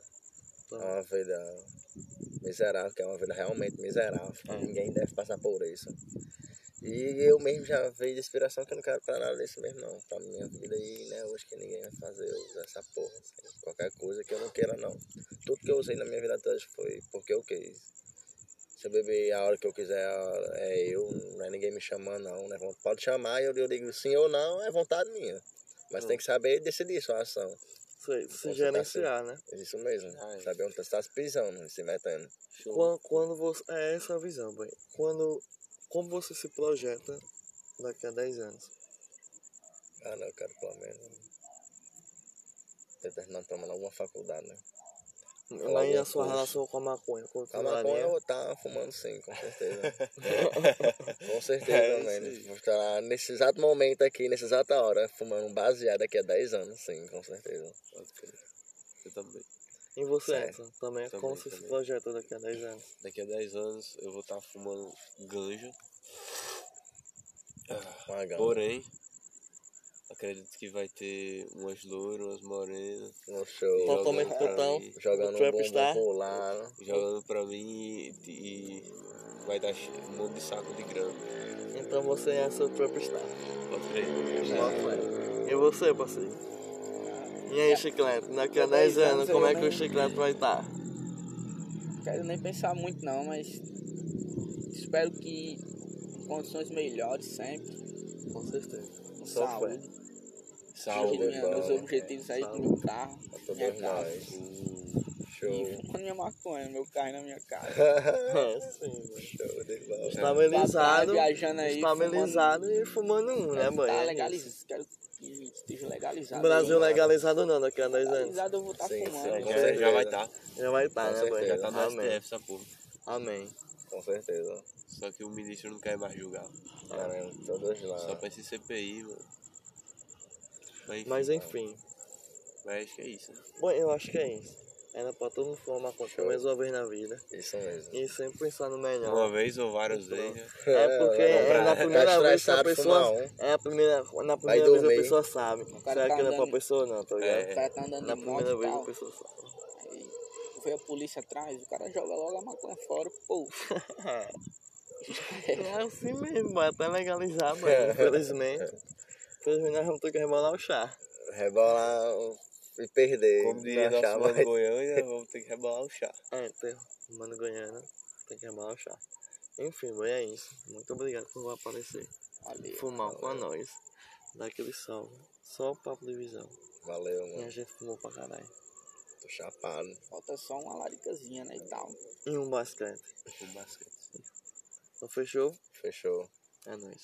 Tá. É uma vida miserável, que é uma vida realmente miserável. É. Ninguém deve passar por isso. E eu mesmo já veio de inspiração que eu não quero pra nada disso mesmo não. Pra minha vida aí, né? Hoje que ninguém vai fazer eu usar essa porra. assim, qualquer coisa que eu não queira não. Tudo que eu usei na minha vida toda foi porque eu quis. Se eu beber a hora que eu quiser, é eu, não é ninguém me chamando não, né? Pode chamar e eu, eu digo sim ou não, é vontade minha. Mas tem que saber decidir sua ação. Se, se gerenciar, né? Isso mesmo. É. Saber onde você está se pisando, se metendo. Quando, quando você. É essa a visão, boy. Quando. Como você se projeta daqui a 10 anos? Ah, não, eu quero pelo menos ter terminado pelo menos alguma faculdade, né? Aí algum a sua curso. relação com a maconha A continuaria? maconha eu vou estar fumando sim, com certeza. [LAUGHS] com certeza, É, isso mano. Vou estar nesse exato momento aqui, nessa exata hora, fumando um baseado daqui a 10 anos, sim, com certeza. Pode crer. Eu também. E você. Edson? Também, Também, como você se projeta daqui a 10 anos? Daqui a 10 anos eu vou estar fumando ganja. Com a gama. Porém, acredito que vai ter umas loiras, umas morenas. No show. Totalmente putão. Jogando um lado. Jogando pra mim e, e vai dar um monte de saco de grana. Então você é seu trapstar. Pode crer. E você, parceiro? E aí, Chiclete? Daqui a 10 anos, como é que o Chiclete vai estar? Quero nem pensar muito não, mas espero que em condições melhores sempre. Com certeza. Com Só saúde. Saúde, minha- bom. meus objetivos aí com Saúde. meu carro, minha casa. Show. E fumando minha maconha, meu carro e na minha casa. [LAUGHS] É, sim, mano. Show de bola. Estabilizado, viajando aí, estabilizado e fumando um, né, boy? Tá É legalizado. isso. Quero que esteja legalizado. Brasil aí. legalizado não daqui a 10 anos. Legalizado eu vou estar Sim, fumando. sim, já, com já vai estar. Já vai estar, Com né, boy? certeza. Já tá no Amém. STF essa porra. Amém. Com certeza. Só que o ministro não quer mais julgar. Caramba, todos lá. Só pra esse CPI, mano. Mas enfim, Mas enfim. mas acho que é isso. né? Bom, eu acho que é isso. Era pra todo mundo pelo Show. menos uma vez na vida. Isso mesmo. E sempre pensar no melhor. Uma vez ou várias vezes. né? É porque É, é na tá primeira vez que a pessoa. um. É a primeira. Na primeira vez a pessoa sabe. Será tá que não é pra pessoa não, tá ligado? É. O cara tá andando Na primeira vez tal. a pessoa sabe. Aí foi a polícia atrás, o cara joga logo a maconha fora, pô. [LAUGHS] É assim mesmo, vai até legalizar, mano. Infelizmente. [LAUGHS] Infelizmente nós vamos ter que rebolar o chá. Rebolar e perder. Como diria nosso mano mais. Goiânia, vamos ter que rebolar o chá. É. Mano Goiânia. Tem que rebolar o chá. Enfim, é isso. Muito obrigado por aparecer. Valeu. Fumar com nós. Dar aquele sol. Só o papo de visão. Valeu, E a mano. gente fumou pra caralho. Tô chapado. Falta só uma laricazinha, né, e tal. E um basquete. Com basquete. Então fechou? Fechou. É nóis.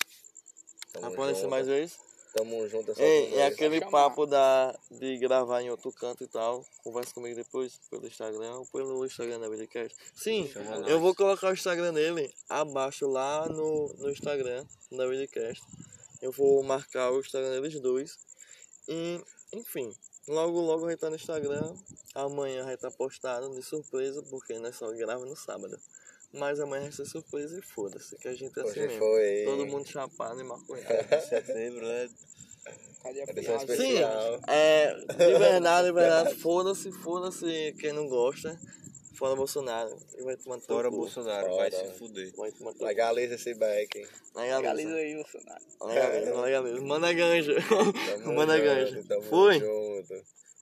Tamo Aparece junto. mais vezes? Tamo junto. é Ei, é aquele papo da, de gravar em outro canto e tal. Conversa comigo depois pelo Instagram ou pelo Instagram da Vidcast. Sim, Chama nós. eu vou colocar o Instagram dele abaixo lá no, no Instagram da Vidcast. Eu vou marcar o Instagram deles dois. E, enfim, logo logo vai estar no Instagram. Amanhã vai estar postado de surpresa, porque nós só grava no sábado. Mas amanhã vai ser surpresa e foda-se, que a gente é assim Hoje mesmo. foi. Todo mundo chapado e maconhado. [LAUGHS] Setembro, né? Cadê a piada? Sim, é, de verdade, de [LAUGHS] verdade, foda-se, foda-se quem não gosta. Fora Bolsonaro. E vai tomar teu Fora. Bolsonaro, vai Fora. se fuder. Vai tomar teu cu. Legaliza esse back. Legaliza. Legaliza aí, Bolsonaro. Legaliza, legaliza. Manda ganja. Tamo Manda junto, ganja. tamo Fui. junto.